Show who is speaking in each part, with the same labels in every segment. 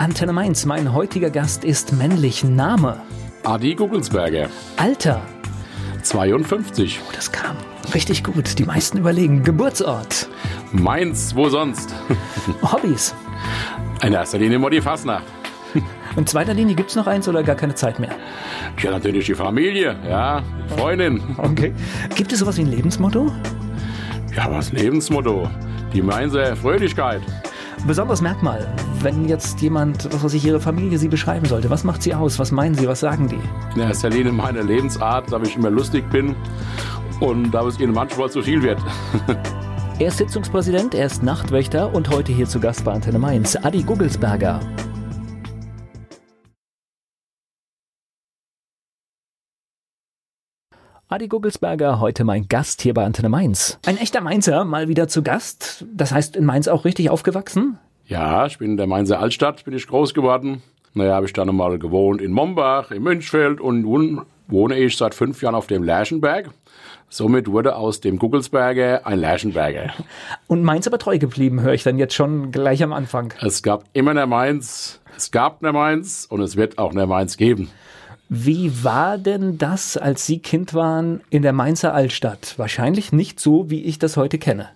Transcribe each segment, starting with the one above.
Speaker 1: Antenne Mainz, mein heutiger Gast ist männlich. Name?
Speaker 2: Adi Gugelsberger.
Speaker 1: Alter?
Speaker 2: 52.
Speaker 1: Oh, das kam richtig gut. Die meisten überlegen. Geburtsort?
Speaker 2: Mainz, wo sonst?
Speaker 1: Hobbys?
Speaker 2: In erster Linie immer die Fasnacht.
Speaker 1: In zweiter Linie gibt es noch eins oder gar keine Zeit mehr?
Speaker 2: Ja, natürlich die Familie, ja, Freundin.
Speaker 1: Okay. Gibt es sowas wie ein Lebensmotto?
Speaker 2: Ja, was Lebensmotto? Die Mainzer Fröhlichkeit.
Speaker 1: Besonderes Merkmal, wenn jetzt jemand, was weiß ich, Ihre Familie Sie beschreiben sollte, was macht Sie aus? Was meinen Sie? Was sagen die?
Speaker 2: In erster Linie meine Lebensart, dass ich immer lustig bin und dass es Ihnen manchmal zu viel wird.
Speaker 1: Er ist Sitzungspräsident, er ist Nachtwächter und heute hier zu Gast bei Antenne Mainz, Adi Gugelsberger. Adi Gugelsberger, heute mein Gast hier bei Antenne Mainz. Ein echter Mainzer, mal wieder zu Gast. Das heißt, in Mainz auch richtig aufgewachsen?
Speaker 2: Ja, ich bin in der Mainzer Altstadt, bin ich groß geworden. Naja, habe ich dann mal gewohnt in Mombach, in Münchfeld und nun wohne ich seit fünf Jahren auf dem Lerchenberg. Somit wurde aus dem Gugelsberger ein Lerchenberger.
Speaker 1: Und Mainz aber treu geblieben, höre ich dann jetzt schon gleich am Anfang.
Speaker 2: Es gab immer eine Mainz, es gab eine Mainz und es wird auch eine Mainz geben.
Speaker 1: Wie war denn das, als Sie Kind waren in der Mainzer Altstadt? Wahrscheinlich nicht so, wie ich das heute kenne.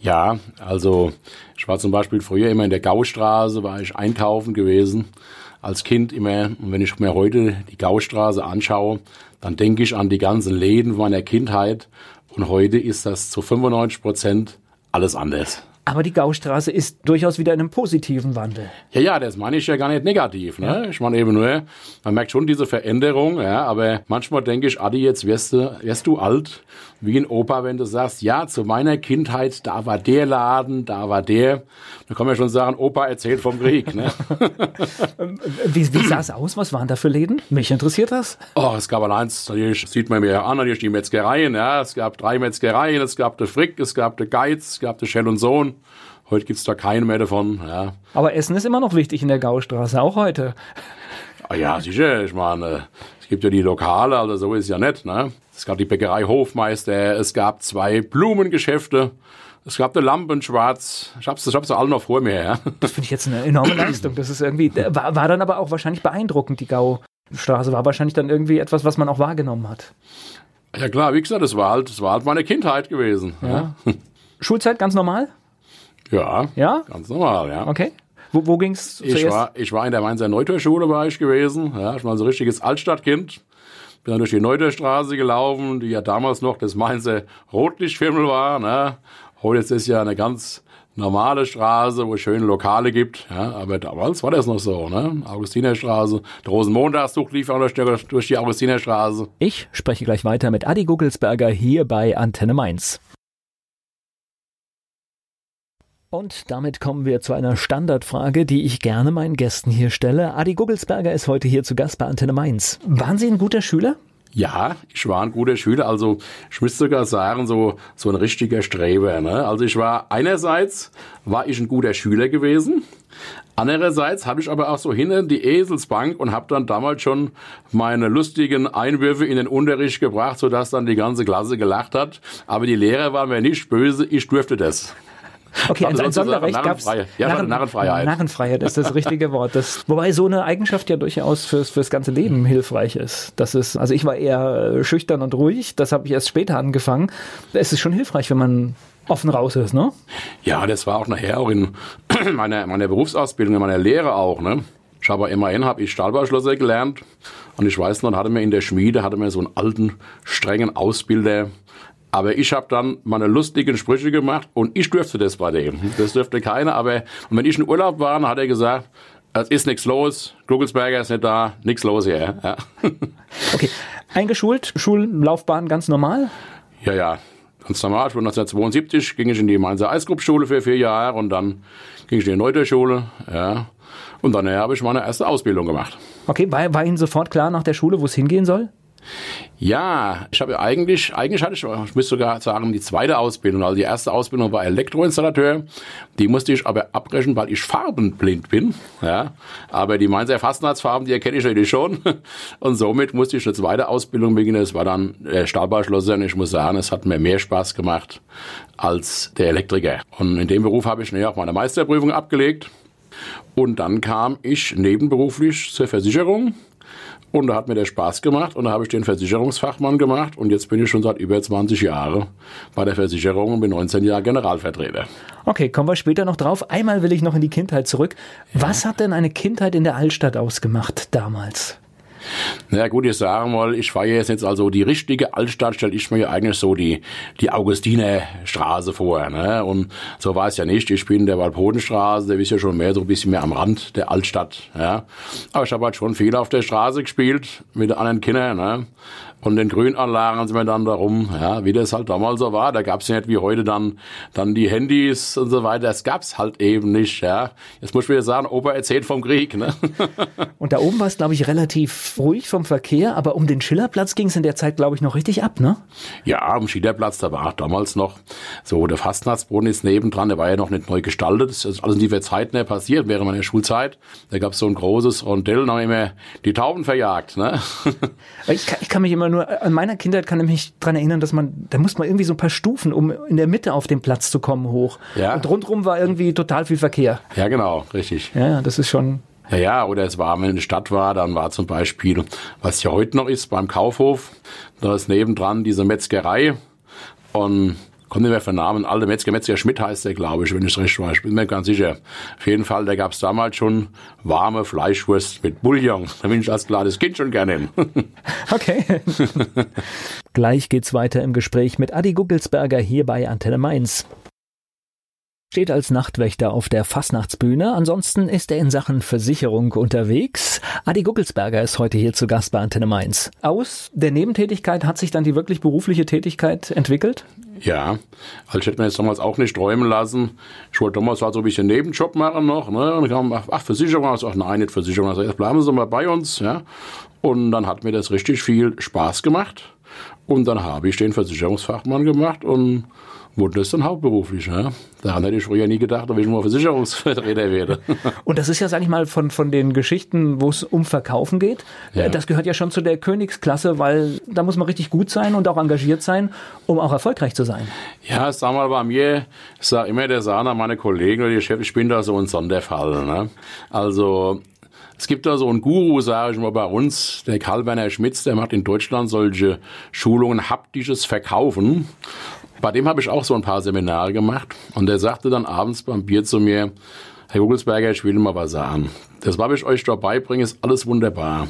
Speaker 2: Ja, also ich war zum Beispiel früher immer in der Gaustraße, war ich einkaufen gewesen. Als Kind immer, und wenn ich mir heute die Gaustraße anschaue, dann denke ich an die ganzen Läden meiner Kindheit. Und heute ist das zu 95 Prozent alles anders.
Speaker 1: Aber die Gaustraße ist durchaus wieder in einem positiven Wandel.
Speaker 2: Ja, ja, das meine ich ja gar nicht negativ. Ne? Ja. Ich meine eben nur, man merkt schon diese Veränderung, ja, aber manchmal denke ich, Adi, jetzt wirst du, wirst du alt, wie ein Opa, wenn du sagst, ja, zu meiner Kindheit, da war der Laden, da war der. Da kann man ja schon sagen, Opa erzählt vom Krieg. Ne?
Speaker 1: wie, wie sah es aus? Was waren da für Läden? Mich interessiert das.
Speaker 2: Oh, es gab eins, natürlich sieht man mir an, natürlich die Metzgereien, ja. Es gab drei Metzgereien, es gab der Frick, es gab der Geiz, es gab der Schell und Sohn. Heute gibt's da keine mehr davon. Ja.
Speaker 1: Aber Essen ist immer noch wichtig in der Gaustraße, auch heute.
Speaker 2: Ah ja, sicher. Ich meine, es gibt ja die Lokale, also so ist es ja nicht. Ne? Es gab die Bäckerei Hofmeister, es gab zwei Blumengeschäfte. Es gab eine Lampen schwarz. Ich hab's, ich hab's alle noch vor mir. Ja.
Speaker 1: Das finde ich jetzt eine enorme Leistung. Das ist irgendwie, war, war dann aber auch wahrscheinlich beeindruckend, die Gaustraße. War wahrscheinlich dann irgendwie etwas, was man auch wahrgenommen hat.
Speaker 2: Ja klar, wie gesagt, das war halt, das war halt meine Kindheit gewesen. Ja.
Speaker 1: ja. Schulzeit ganz normal?
Speaker 2: Ja,
Speaker 1: ja,
Speaker 2: ganz normal, ja.
Speaker 1: Okay. Wo, wo ging's zuerst?
Speaker 2: Ich war, ich war in der Mainzer Neutorschule war ich gewesen. Ja, ich war so ein richtiges Altstadtkind. Bin dann durch die Neutorstraße gelaufen, die ja damals noch das Mainzer Rotlichtviertel war. Ne? Heute ist es ja eine ganz normale Straße, wo es schöne Lokale gibt. Ja, aber damals war das noch so, ne? Augustinerstraße. Der Rosenmontagszug lief auch durch die Augustinerstraße.
Speaker 1: Ich spreche gleich weiter mit Adi Gugelsberger hier bei Antenne Mainz. Und damit kommen wir zu einer Standardfrage, die ich gerne meinen Gästen hier stelle. Adi Gugelsberger ist heute hier zu Gast bei Antenne Mainz. Waren Sie ein guter Schüler?
Speaker 2: Ja, ich war ein guter Schüler. Also ich müsste sogar sagen, so, so ein richtiger Streber. Ne? Also ich war einerseits war ich ein guter Schüler gewesen. Andererseits habe ich aber auch so hinten die Eselsbank und habe dann damals schon meine lustigen Einwürfe in den Unterricht gebracht, sodass dann die ganze Klasse gelacht hat. Aber die Lehrer waren mir nicht böse, ich durfte das.
Speaker 1: Okay, ein, ein Sonderrecht gab es.
Speaker 2: Ja, Narren, Narrenfreiheit.
Speaker 1: Narrenfreiheit ist das richtige Wort. Das, wobei so eine Eigenschaft ja durchaus fürs, fürs ganze Leben hilfreich ist. Das ist. Also ich war eher äh, schüchtern und ruhig, das habe ich erst später angefangen. Es ist schon hilfreich, wenn man offen raus ist, ne?
Speaker 2: Ja, das war auch nachher auch in meiner, meiner Berufsausbildung, in meiner Lehre auch, ne? Ich habe immerhin habe ich Stahlbauschlosser gelernt und ich weiß noch, hatte mir in der Schmiede hatte mir so einen alten strengen Ausbilder aber ich habe dann meine lustigen Sprüche gemacht und ich durfte das bei dem. Das dürfte keiner. Aber und wenn ich in Urlaub war, hat er gesagt, es ist nichts los, Gugelsberger ist nicht da, nichts los hier. Ja.
Speaker 1: Okay, eingeschult, Schullaufbahn ganz normal?
Speaker 2: Ja, ja, ganz normal. Ich war 1972, ging ich in die Mainzer Eisgruppschule für vier Jahre und dann ging ich in die Neuterschule. Ja. Und dann habe ich meine erste Ausbildung gemacht.
Speaker 1: Okay, war, war Ihnen sofort klar nach der Schule, wo es hingehen soll?
Speaker 2: Ja, ich habe eigentlich, eigentlich hatte ich, ich müsste sogar sagen, die zweite Ausbildung. Also die erste Ausbildung war Elektroinstallateur. Die musste ich aber abbrechen, weil ich farbenblind bin. Ja, aber die Mainzer Fastnachtsfarben, die erkenne ich natürlich schon. Und somit musste ich eine zweite Ausbildung beginnen. Das war dann der Stahlbauschlosser. Und ich muss sagen, es hat mir mehr Spaß gemacht als der Elektriker. Und in dem Beruf habe ich auch meine Meisterprüfung abgelegt. Und dann kam ich nebenberuflich zur Versicherung. Und da hat mir der Spaß gemacht und da habe ich den Versicherungsfachmann gemacht und jetzt bin ich schon seit über 20 Jahren bei der Versicherung und bin 19 Jahre Generalvertreter.
Speaker 1: Okay, kommen wir später noch drauf. Einmal will ich noch in die Kindheit zurück. Was hat denn eine Kindheit in der Altstadt ausgemacht damals?
Speaker 2: Na gut, ich sage mal, ich war jetzt nicht also die richtige Altstadt, stelle ich mir ja eigentlich so die, die Augustinerstraße vor. Ne? Und so war es ja nicht. Ich bin in der Walpodenstraße, der ist ja schon mehr so ein bisschen mehr am Rand der Altstadt. Ja? Aber ich habe halt schon viel auf der Straße gespielt mit anderen Kindern. Ne? Von den Grünanlagen sind wir dann darum, ja, wie das halt damals so war. Da gab es ja nicht wie heute dann, dann die Handys und so weiter. Das gab's halt eben nicht. Ja. Jetzt muss ich wieder sagen, Opa erzählt vom Krieg. Ne?
Speaker 1: Und da oben war es, glaube ich, relativ ruhig vom Verkehr, aber um den Schillerplatz ging es in der Zeit, glaube ich, noch richtig ab, ne?
Speaker 2: Ja, um Schillerplatz, da war damals noch so, der Fastnachtsbrunnen ist nebendran, der war ja noch nicht neu gestaltet. Das ist alles in dieser Zeit nicht passiert, während meiner Schulzeit. Da gab es so ein großes Rondell, wir immer die Tauben verjagt. Ne?
Speaker 1: Ich, kann, ich kann mich immer nur nur an meiner Kindheit kann ich mich daran erinnern, dass man, da musste man irgendwie so ein paar Stufen, um in der Mitte auf den Platz zu kommen, hoch. Ja. Und rundherum war irgendwie total viel Verkehr.
Speaker 2: Ja, genau, richtig.
Speaker 1: Ja, das ist schon.
Speaker 2: Ja, ja, oder es war, wenn eine Stadt war, dann war zum Beispiel, was ja heute noch ist, beim Kaufhof, da ist nebendran diese Metzgerei. Und kommt nicht mehr für Namen, alte Metzger, Metzger Schmidt heißt der, glaube ich, wenn ich es recht weiß, bin mir ganz sicher. Auf jeden Fall, da gab es damals schon warme Fleischwurst mit Bouillon. Da bin ich als kleines Kind schon gerne hin.
Speaker 1: okay. Gleich geht's weiter im Gespräch mit Adi Guggelsberger hier bei Antenne Mainz steht als Nachtwächter auf der Fastnachtsbühne. Ansonsten ist er in Sachen Versicherung unterwegs. Adi Guckelsberger ist heute hier zu Gast bei Antenne Mainz. Aus der Nebentätigkeit hat sich dann die wirklich berufliche Tätigkeit entwickelt?
Speaker 2: Ja, also ich hätte mir jetzt damals auch nicht träumen lassen. Ich wollte damals halt so ein bisschen Nebenjob machen noch. Ne? Und ich kam, ach, ach Versicherung. Also, ach nein, nicht Versicherung. Also jetzt bleiben Sie mal bei uns. Ja? Und dann hat mir das richtig viel Spaß gemacht. Und dann habe ich den Versicherungsfachmann gemacht und wurde das dann hauptberuflich. Ja? Daran hätte ich früher nie gedacht, dass ich mal Versicherungsvertreter werde.
Speaker 1: Und das ist ja, sag ich mal, von, von den Geschichten, wo es um Verkaufen geht, ja. das gehört ja schon zu der Königsklasse, weil da muss man richtig gut sein und auch engagiert sein, um auch erfolgreich zu sein.
Speaker 2: Ja, sag mal, bei mir, ich sag immer der Sana, meine Kollegen oder die Chefs, ich bin da so ein Sonderfall. Ne? Also es gibt da so einen Guru, sage ich mal, bei uns, der Karl-Werner Schmitz, der macht in Deutschland solche Schulungen haptisches Verkaufen. Bei dem habe ich auch so ein paar Seminare gemacht und der sagte dann abends beim Bier zu mir, Herr Gugelsberger, ich will mal was sagen. Das, was ich euch dabei bringe, ist alles wunderbar.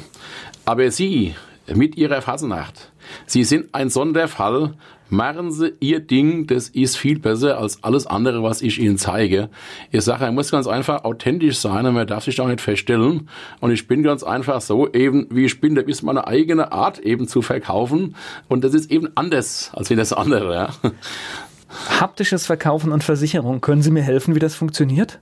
Speaker 2: Aber Sie, mit Ihrer Fasnacht, Sie sind ein Sonderfall, machen Sie Ihr Ding, das ist viel besser als alles andere, was ich Ihnen zeige. Ich sage, er muss ganz einfach authentisch sein und man darf sich da nicht feststellen. Und ich bin ganz einfach so eben, wie ich bin, das ist meine eigene Art eben zu verkaufen. Und das ist eben anders als wie das andere.
Speaker 1: Haptisches Verkaufen und Versicherung. Können Sie mir helfen, wie das funktioniert?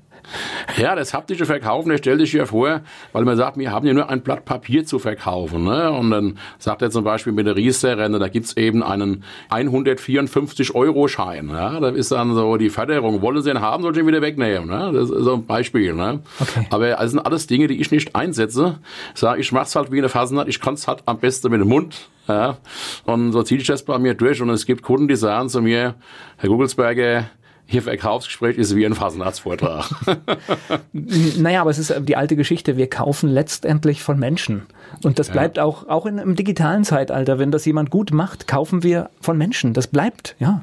Speaker 2: Ja, das haptische Verkaufen, der stellt sich hier vor, weil man sagt, wir haben ja nur ein Blatt Papier zu verkaufen. Ne? Und dann sagt er zum Beispiel mit der Riester-Rente, da gibt's eben einen 154-Euro-Schein. Ja? Da ist dann so die Förderung, wollen Sie ihn haben, soll ich ihn wieder wegnehmen. Ne? Das ist so ein Beispiel. Ne? Okay. Aber das sind alles Dinge, die ich nicht einsetze. Ich sage, ich mach's halt wie eine Fasenart, ich kann's halt am besten mit dem Mund. Ja? Und so ziehe ich das bei mir durch. Und es gibt Kunden, die sagen zu mir, Herr Gugelsberger, hier Verkaufsgespräch ist wie ein Fasenarztvortrag.
Speaker 1: naja, aber es ist die alte Geschichte. Wir kaufen letztendlich von Menschen. Und das bleibt ja. auch, auch in, im digitalen Zeitalter. Wenn das jemand gut macht, kaufen wir von Menschen. Das bleibt, ja.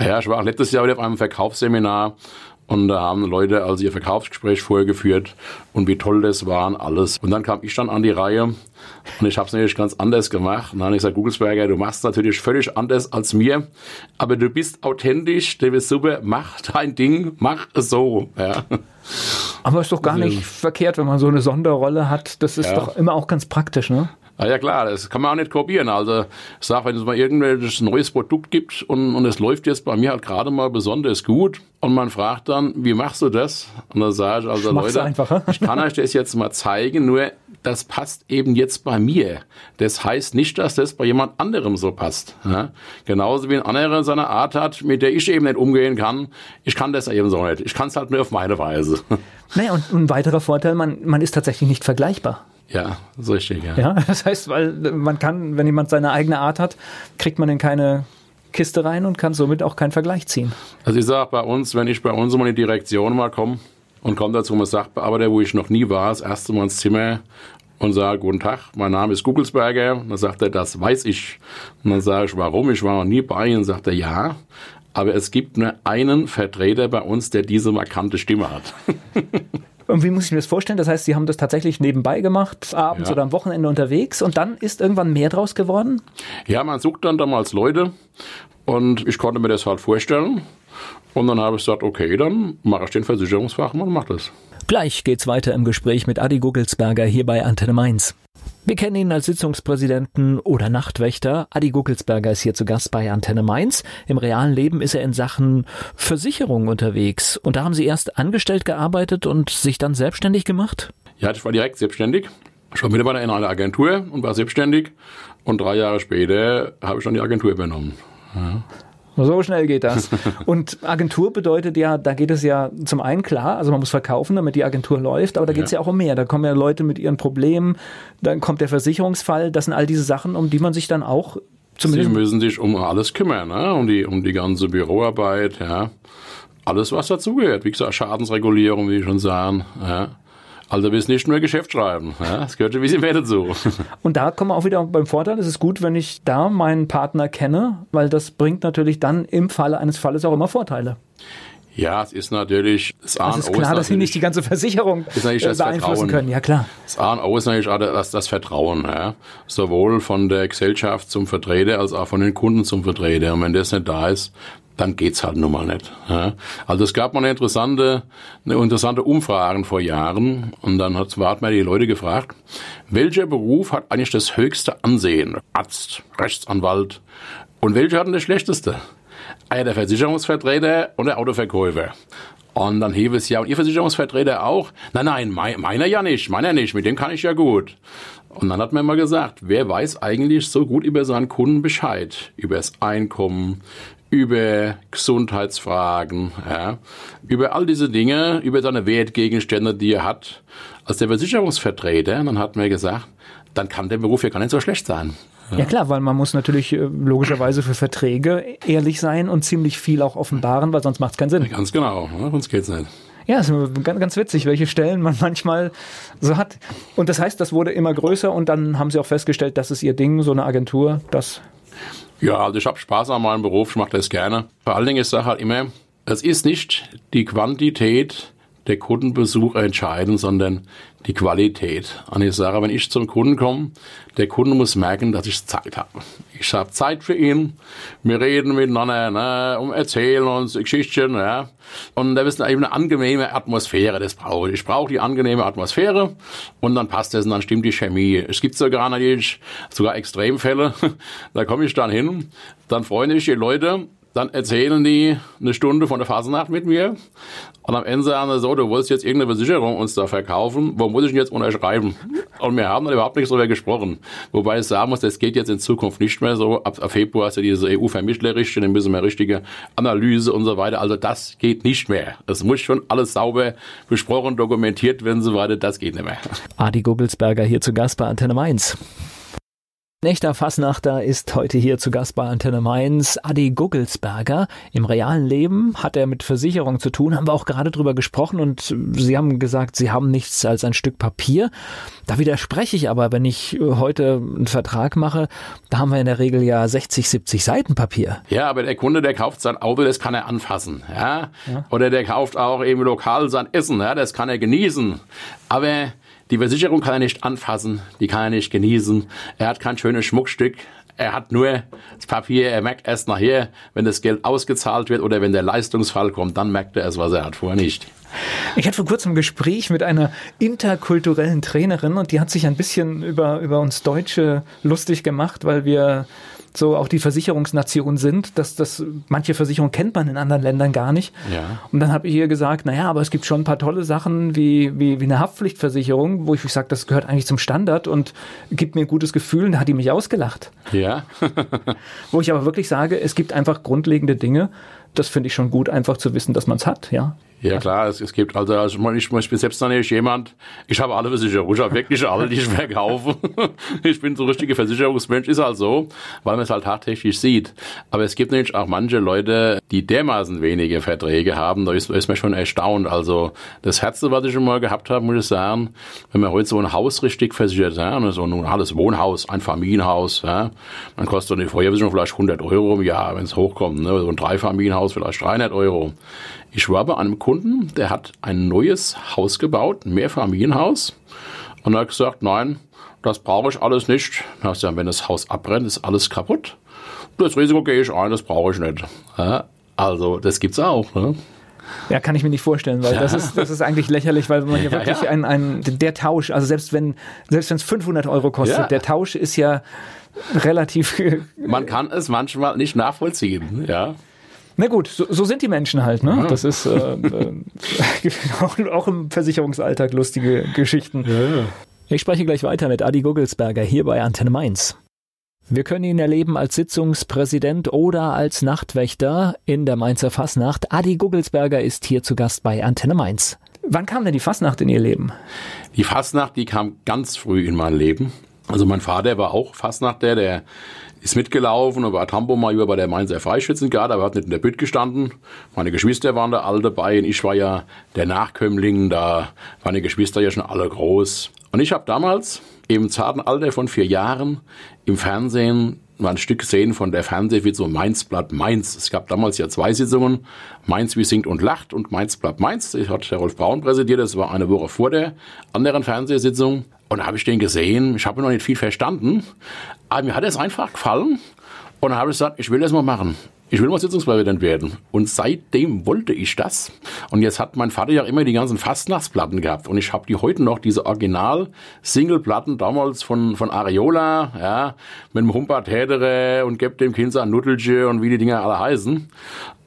Speaker 2: Ja, ich war auch letztes Jahr wieder auf einem Verkaufsseminar und da haben Leute also ihr Verkaufsgespräch vorgeführt und wie toll das war und alles. Und dann kam ich dann an die Reihe und ich habe es natürlich ganz anders gemacht. Und dann habe ich gesagt, Googlesberger, du machst natürlich völlig anders als mir, aber du bist authentisch, du bist super, mach dein Ding, mach es so. Ja.
Speaker 1: Aber ist doch gar nicht verkehrt, wenn man so eine Sonderrolle hat. Das ist ja. doch immer auch ganz praktisch, ne?
Speaker 2: Ah ja klar, das kann man auch nicht kopieren. Also ich sage, wenn es mal irgendwelches neues Produkt gibt und, und es läuft jetzt bei mir halt gerade mal besonders gut und man fragt dann, wie machst du das? Und dann sage ich, also Leute, einfacher. ich kann euch das jetzt mal zeigen, nur das passt eben jetzt bei mir. Das heißt nicht, dass das bei jemand anderem so passt. Ja? Genauso wie ein anderer seine Art hat, mit der ich eben nicht umgehen kann. Ich kann das eben so nicht. Ich kann es halt nur auf meine Weise.
Speaker 1: Naja, und ein weiterer Vorteil, man, man ist tatsächlich nicht vergleichbar.
Speaker 2: Ja, so richtig, ja.
Speaker 1: Ja, das heißt, weil man kann, wenn jemand seine eigene Art hat, kriegt man in keine Kiste rein und kann somit auch keinen Vergleich ziehen.
Speaker 2: Also ich sage bei uns, wenn ich bei uns mal in die Direktion mal komme, und komme da zum Sachbearbeiter, wo ich noch nie war, das erste Mal ins Zimmer und sage, guten Tag, mein Name ist Gugelsberger. Und dann sagt er, das weiß ich. Und dann sage ich, warum? Ich war noch nie bei Ihnen. Und sagt er, ja, aber es gibt nur einen Vertreter bei uns, der diese markante Stimme hat.
Speaker 1: Und wie muss ich mir das vorstellen? Das heißt, Sie haben das tatsächlich nebenbei gemacht, abends ja. oder am Wochenende unterwegs und dann ist irgendwann mehr draus geworden?
Speaker 2: Ja, man sucht dann damals Leute und ich konnte mir das halt vorstellen. Und dann habe ich gesagt, okay, dann mache ich den Versicherungsfachmann und mache das.
Speaker 1: Gleich geht's weiter im Gespräch mit Adi Gugelsberger hier bei Antenne Mainz. Wir kennen ihn als Sitzungspräsidenten oder Nachtwächter. Adi Guckelsberger ist hier zu Gast bei Antenne Mainz. Im realen Leben ist er in Sachen Versicherung unterwegs. Und da haben Sie erst angestellt gearbeitet und sich dann selbstständig gemacht?
Speaker 2: Ja, ich war direkt selbstständig. Ich war Mitarbeiter in einer Agentur und war selbstständig. Und drei Jahre später habe ich dann die Agentur übernommen. Ja.
Speaker 1: So schnell geht das. Und Agentur bedeutet ja, da geht es ja zum einen klar, also man muss verkaufen, damit die Agentur läuft, aber da geht es ja. ja auch um mehr. Da kommen ja Leute mit ihren Problemen, dann kommt der Versicherungsfall, das sind all diese Sachen, um die man sich dann auch
Speaker 2: zumindest. Sie müssen sich um alles kümmern, ne? um, die, um die ganze Büroarbeit, ja. Alles, was dazugehört. Wie gesagt, Schadensregulierung, wie ich schon sagen, ja. Also wir nicht nur Geschäft schreiben. Ja, das gehört schon ein bisschen mehr dazu.
Speaker 1: Und da kommen wir auch wieder beim Vorteil. Es ist gut, wenn ich da meinen Partner kenne, weil das bringt natürlich dann im Falle eines Falles auch immer Vorteile.
Speaker 2: Ja, es ist natürlich
Speaker 1: das A und O. Es ist klar, ist dass Sie nicht die ganze Versicherung ist natürlich das beeinflussen Vertrauen. können. Ja, klar.
Speaker 2: Das A und O ist natürlich auch das, das Vertrauen. Ja. Sowohl von der Gesellschaft zum Vertreter als auch von den Kunden zum Vertreter. Und wenn das nicht da ist, dann geht's halt nun mal nicht. Ja. Also es gab mal eine interessante, eine interessante Umfrage vor Jahren und dann hat, hat man die Leute gefragt, welcher Beruf hat eigentlich das höchste Ansehen? Arzt, Rechtsanwalt und welcher hat denn das schlechteste? Ah der Versicherungsvertreter und der Autoverkäufer. Und dann hieß es ja, und Ihr Versicherungsvertreter auch? Nein, nein, meiner ja nicht, meiner nicht, mit dem kann ich ja gut. Und dann hat man mal gesagt, wer weiß eigentlich so gut über seinen Kunden Bescheid? Über das Einkommen, über Gesundheitsfragen, ja, über all diese Dinge, über seine Wertgegenstände, die er hat. Als der Versicherungsvertreter, dann hat man gesagt, dann kann der Beruf ja gar nicht so schlecht sein.
Speaker 1: Ja. ja klar, weil man muss natürlich äh, logischerweise für Verträge ehrlich sein und ziemlich viel auch offenbaren, weil sonst macht es keinen Sinn.
Speaker 2: Ganz genau, ne? sonst geht's nicht.
Speaker 1: Ja, ist ganz, ganz witzig, welche Stellen man manchmal so hat. Und das heißt, das wurde immer größer und dann haben sie auch festgestellt, das ist ihr Ding, so eine Agentur, das
Speaker 2: ja, also ich habe Spaß an meinem Beruf, ich mache das gerne. Vor allen Dingen ist Sache halt immer, es ist nicht die Quantität der Kundenbesuche entscheiden, sondern die Qualität. Und ich sage, wenn ich zum Kunden komme, der Kunde muss merken, dass ich Zeit habe. Ich habe Zeit für ihn. Wir reden miteinander, ne, um erzählen uns Geschichten, ja. Und da ist eben eine angenehme Atmosphäre, das brauche ich. Ich brauche die angenehme Atmosphäre und dann passt es und dann stimmt die Chemie. Es gibt sogar natürlich sogar Extremfälle. da komme ich dann hin, dann freuen sich die Leute dann erzählen die eine Stunde von der Phasenacht mit mir und am Ende sagen sie so, du wolltest jetzt irgendeine Versicherung uns da verkaufen, wo muss ich denn jetzt unterschreiben? Und wir haben dann überhaupt nicht darüber gesprochen. Wobei ich sagen muss, das geht jetzt in Zukunft nicht mehr so. Ab, ab Februar ist ja diese EU-Vermittlerrichtlinie, dann müssen wir richtige Analyse und so weiter. Also das geht nicht mehr. Es muss schon alles sauber besprochen, dokumentiert werden und so weiter. Das geht nicht mehr.
Speaker 1: Adi Gugelsberger hier zu Gast bei Antenne Mainz. Nächter Fassnachter ist heute hier zu Gast bei Antenne Mainz. Adi Guggelsberger. Im realen Leben hat er mit Versicherung zu tun, haben wir auch gerade drüber gesprochen und Sie haben gesagt, Sie haben nichts als ein Stück Papier. Da widerspreche ich aber, wenn ich heute einen Vertrag mache, da haben wir in der Regel ja 60, 70 Seiten Papier.
Speaker 2: Ja, aber der Kunde, der kauft sein Auto, das kann er anfassen, ja. ja. Oder der kauft auch eben lokal sein Essen, ja, das kann er genießen. Aber die Versicherung kann er nicht anfassen, die kann er nicht genießen. Er hat kein schönes Schmuckstück. Er hat nur das Papier, er merkt erst nachher, wenn das Geld ausgezahlt wird oder wenn der Leistungsfall kommt, dann merkt er es, was er hat, vorher nicht.
Speaker 1: Ich hatte vor kurzem ein Gespräch mit einer interkulturellen Trainerin und die hat sich ein bisschen über, über uns Deutsche lustig gemacht, weil wir so auch die Versicherungsnation sind, dass das manche Versicherungen kennt man in anderen Ländern gar nicht. Ja. Und dann habe ich ihr gesagt, naja, aber es gibt schon ein paar tolle Sachen wie, wie, wie eine Haftpflichtversicherung, wo ich sage, das gehört eigentlich zum Standard und gibt mir ein gutes Gefühl. Und da hat die mich ausgelacht.
Speaker 2: Ja.
Speaker 1: wo ich aber wirklich sage, es gibt einfach grundlegende Dinge. Das finde ich schon gut, einfach zu wissen, dass man es hat, ja.
Speaker 2: Ja klar, es, es gibt also, also ich, ich bin selbst noch nicht jemand, ich habe alle Versicherungen, ich habe wirklich alle, die ich verkaufe. ich bin so richtiger Versicherungsmensch, ist halt so, weil man es halt tagtäglich sieht. Aber es gibt nämlich auch manche Leute, die dermaßen wenige Verträge haben, da ist, ist man schon erstaunt. Also das Herz, was ich schon mal gehabt habe, muss ich sagen, wenn man heute so ein Haus richtig versichert, ja, so ein normales Wohnhaus, ein Familienhaus, ja, dann kostet eine Feuerversicherung vielleicht 100 Euro im Jahr, wenn es hochkommt, ne, so ein Dreifamilienhaus vielleicht 300 Euro. Ich war bei einem Kunden, der hat ein neues Haus gebaut, ein Mehrfamilienhaus. Und er hat gesagt, nein, das brauche ich alles nicht. Dann hast du wenn das Haus abbrennt, ist alles kaputt. Das Risiko gehe ich ein, das brauche ich nicht. Ja, also, das gibt's auch. Ne?
Speaker 1: Ja, kann ich mir nicht vorstellen, weil ja. das, ist, das ist eigentlich lächerlich, weil man ja, ja wirklich ja. Ein, ein, der Tausch, also selbst wenn selbst wenn es 500 Euro kostet, der Tausch ist ja relativ.
Speaker 2: Man kann es manchmal nicht nachvollziehen, ja.
Speaker 1: Na gut, so, so sind die Menschen halt. Ne? Ja. Das ist äh, äh, auch, auch, im Versicherungsalltag lustige Geschichten. Ja. Ich spreche gleich weiter mit Adi Gugelsberger hier bei Antenne Mainz. Wir können ihn erleben als Sitzungspräsident oder als Nachtwächter in der Mainzer Fasnacht. Adi Gugelsberger ist hier zu Gast bei Antenne Mainz. Wann kam denn die Fasnacht in Ihr Leben?
Speaker 2: Die Fasnacht, die kam ganz früh in mein Leben. Also mein Vater war auch Fasnachter, der ist mitgelaufen und war Tambo mal über bei der Mainzer Freischützengarde, aber hat nicht in der Bütt gestanden. Meine Geschwister waren da alle dabei und ich war ja der Nachkömmling, da waren meine Geschwister ja schon alle groß. Und ich habe damals im zarten Alter von vier Jahren im Fernsehen mal ein Stück gesehen von der Fernsehvision Mainz-Blatt Mainz. Es gab damals ja zwei Sitzungen, Mainz wie singt und lacht und Mainz-Blatt Mainz. Das hat der Rolf Braun präsidiert, das war eine Woche vor der anderen Fernsehsitzung. Und da habe ich den gesehen, ich habe noch nicht viel verstanden, aber mir hat es einfach gefallen. Und dann habe ich gesagt, ich will das mal machen. Ich will mal Sitzungspräsident werden. Und seitdem wollte ich das. Und jetzt hat mein Vater ja immer die ganzen Fastnachtsplatten gehabt. Und ich habe die heute noch, diese Original-Single-Platten damals von, von Areola, ja, mit dem Humpert Hedere und Gebt dem Kind ein Nuttelche und wie die Dinger alle heißen.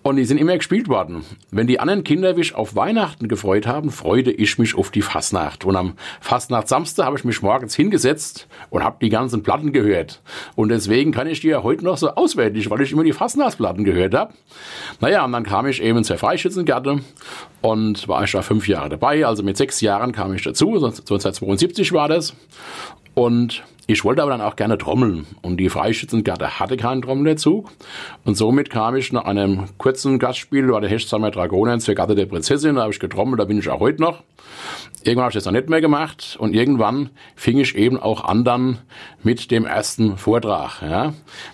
Speaker 2: Und die sind immer gespielt worden. Wenn die anderen Kinder sich auf Weihnachten gefreut haben, freute ich mich auf die Fastnacht. Und am Fastnacht Samstag habe ich mich morgens hingesetzt und habe die ganzen Platten gehört. Und deswegen kann ich die ja heute noch so auswendig, weil ich immer die Fastnachtsplatten gehört habe. Naja, und dann kam ich eben zur Freischützengarde und war ich da fünf Jahre dabei. Also mit sechs Jahren kam ich dazu, 1972 war das. Und ich wollte aber dann auch gerne trommeln und die Freischützengarde hatte keinen Trommelzug und somit kam ich nach einem kurzen Gastspiel bei der Hechtsheimer Dragonen zur Garde der Prinzessin, da habe ich getrommelt, da bin ich auch heute noch. Irgendwann habe ich das noch nicht mehr gemacht und irgendwann fing ich eben auch an dann mit dem ersten Vortrag. Ja.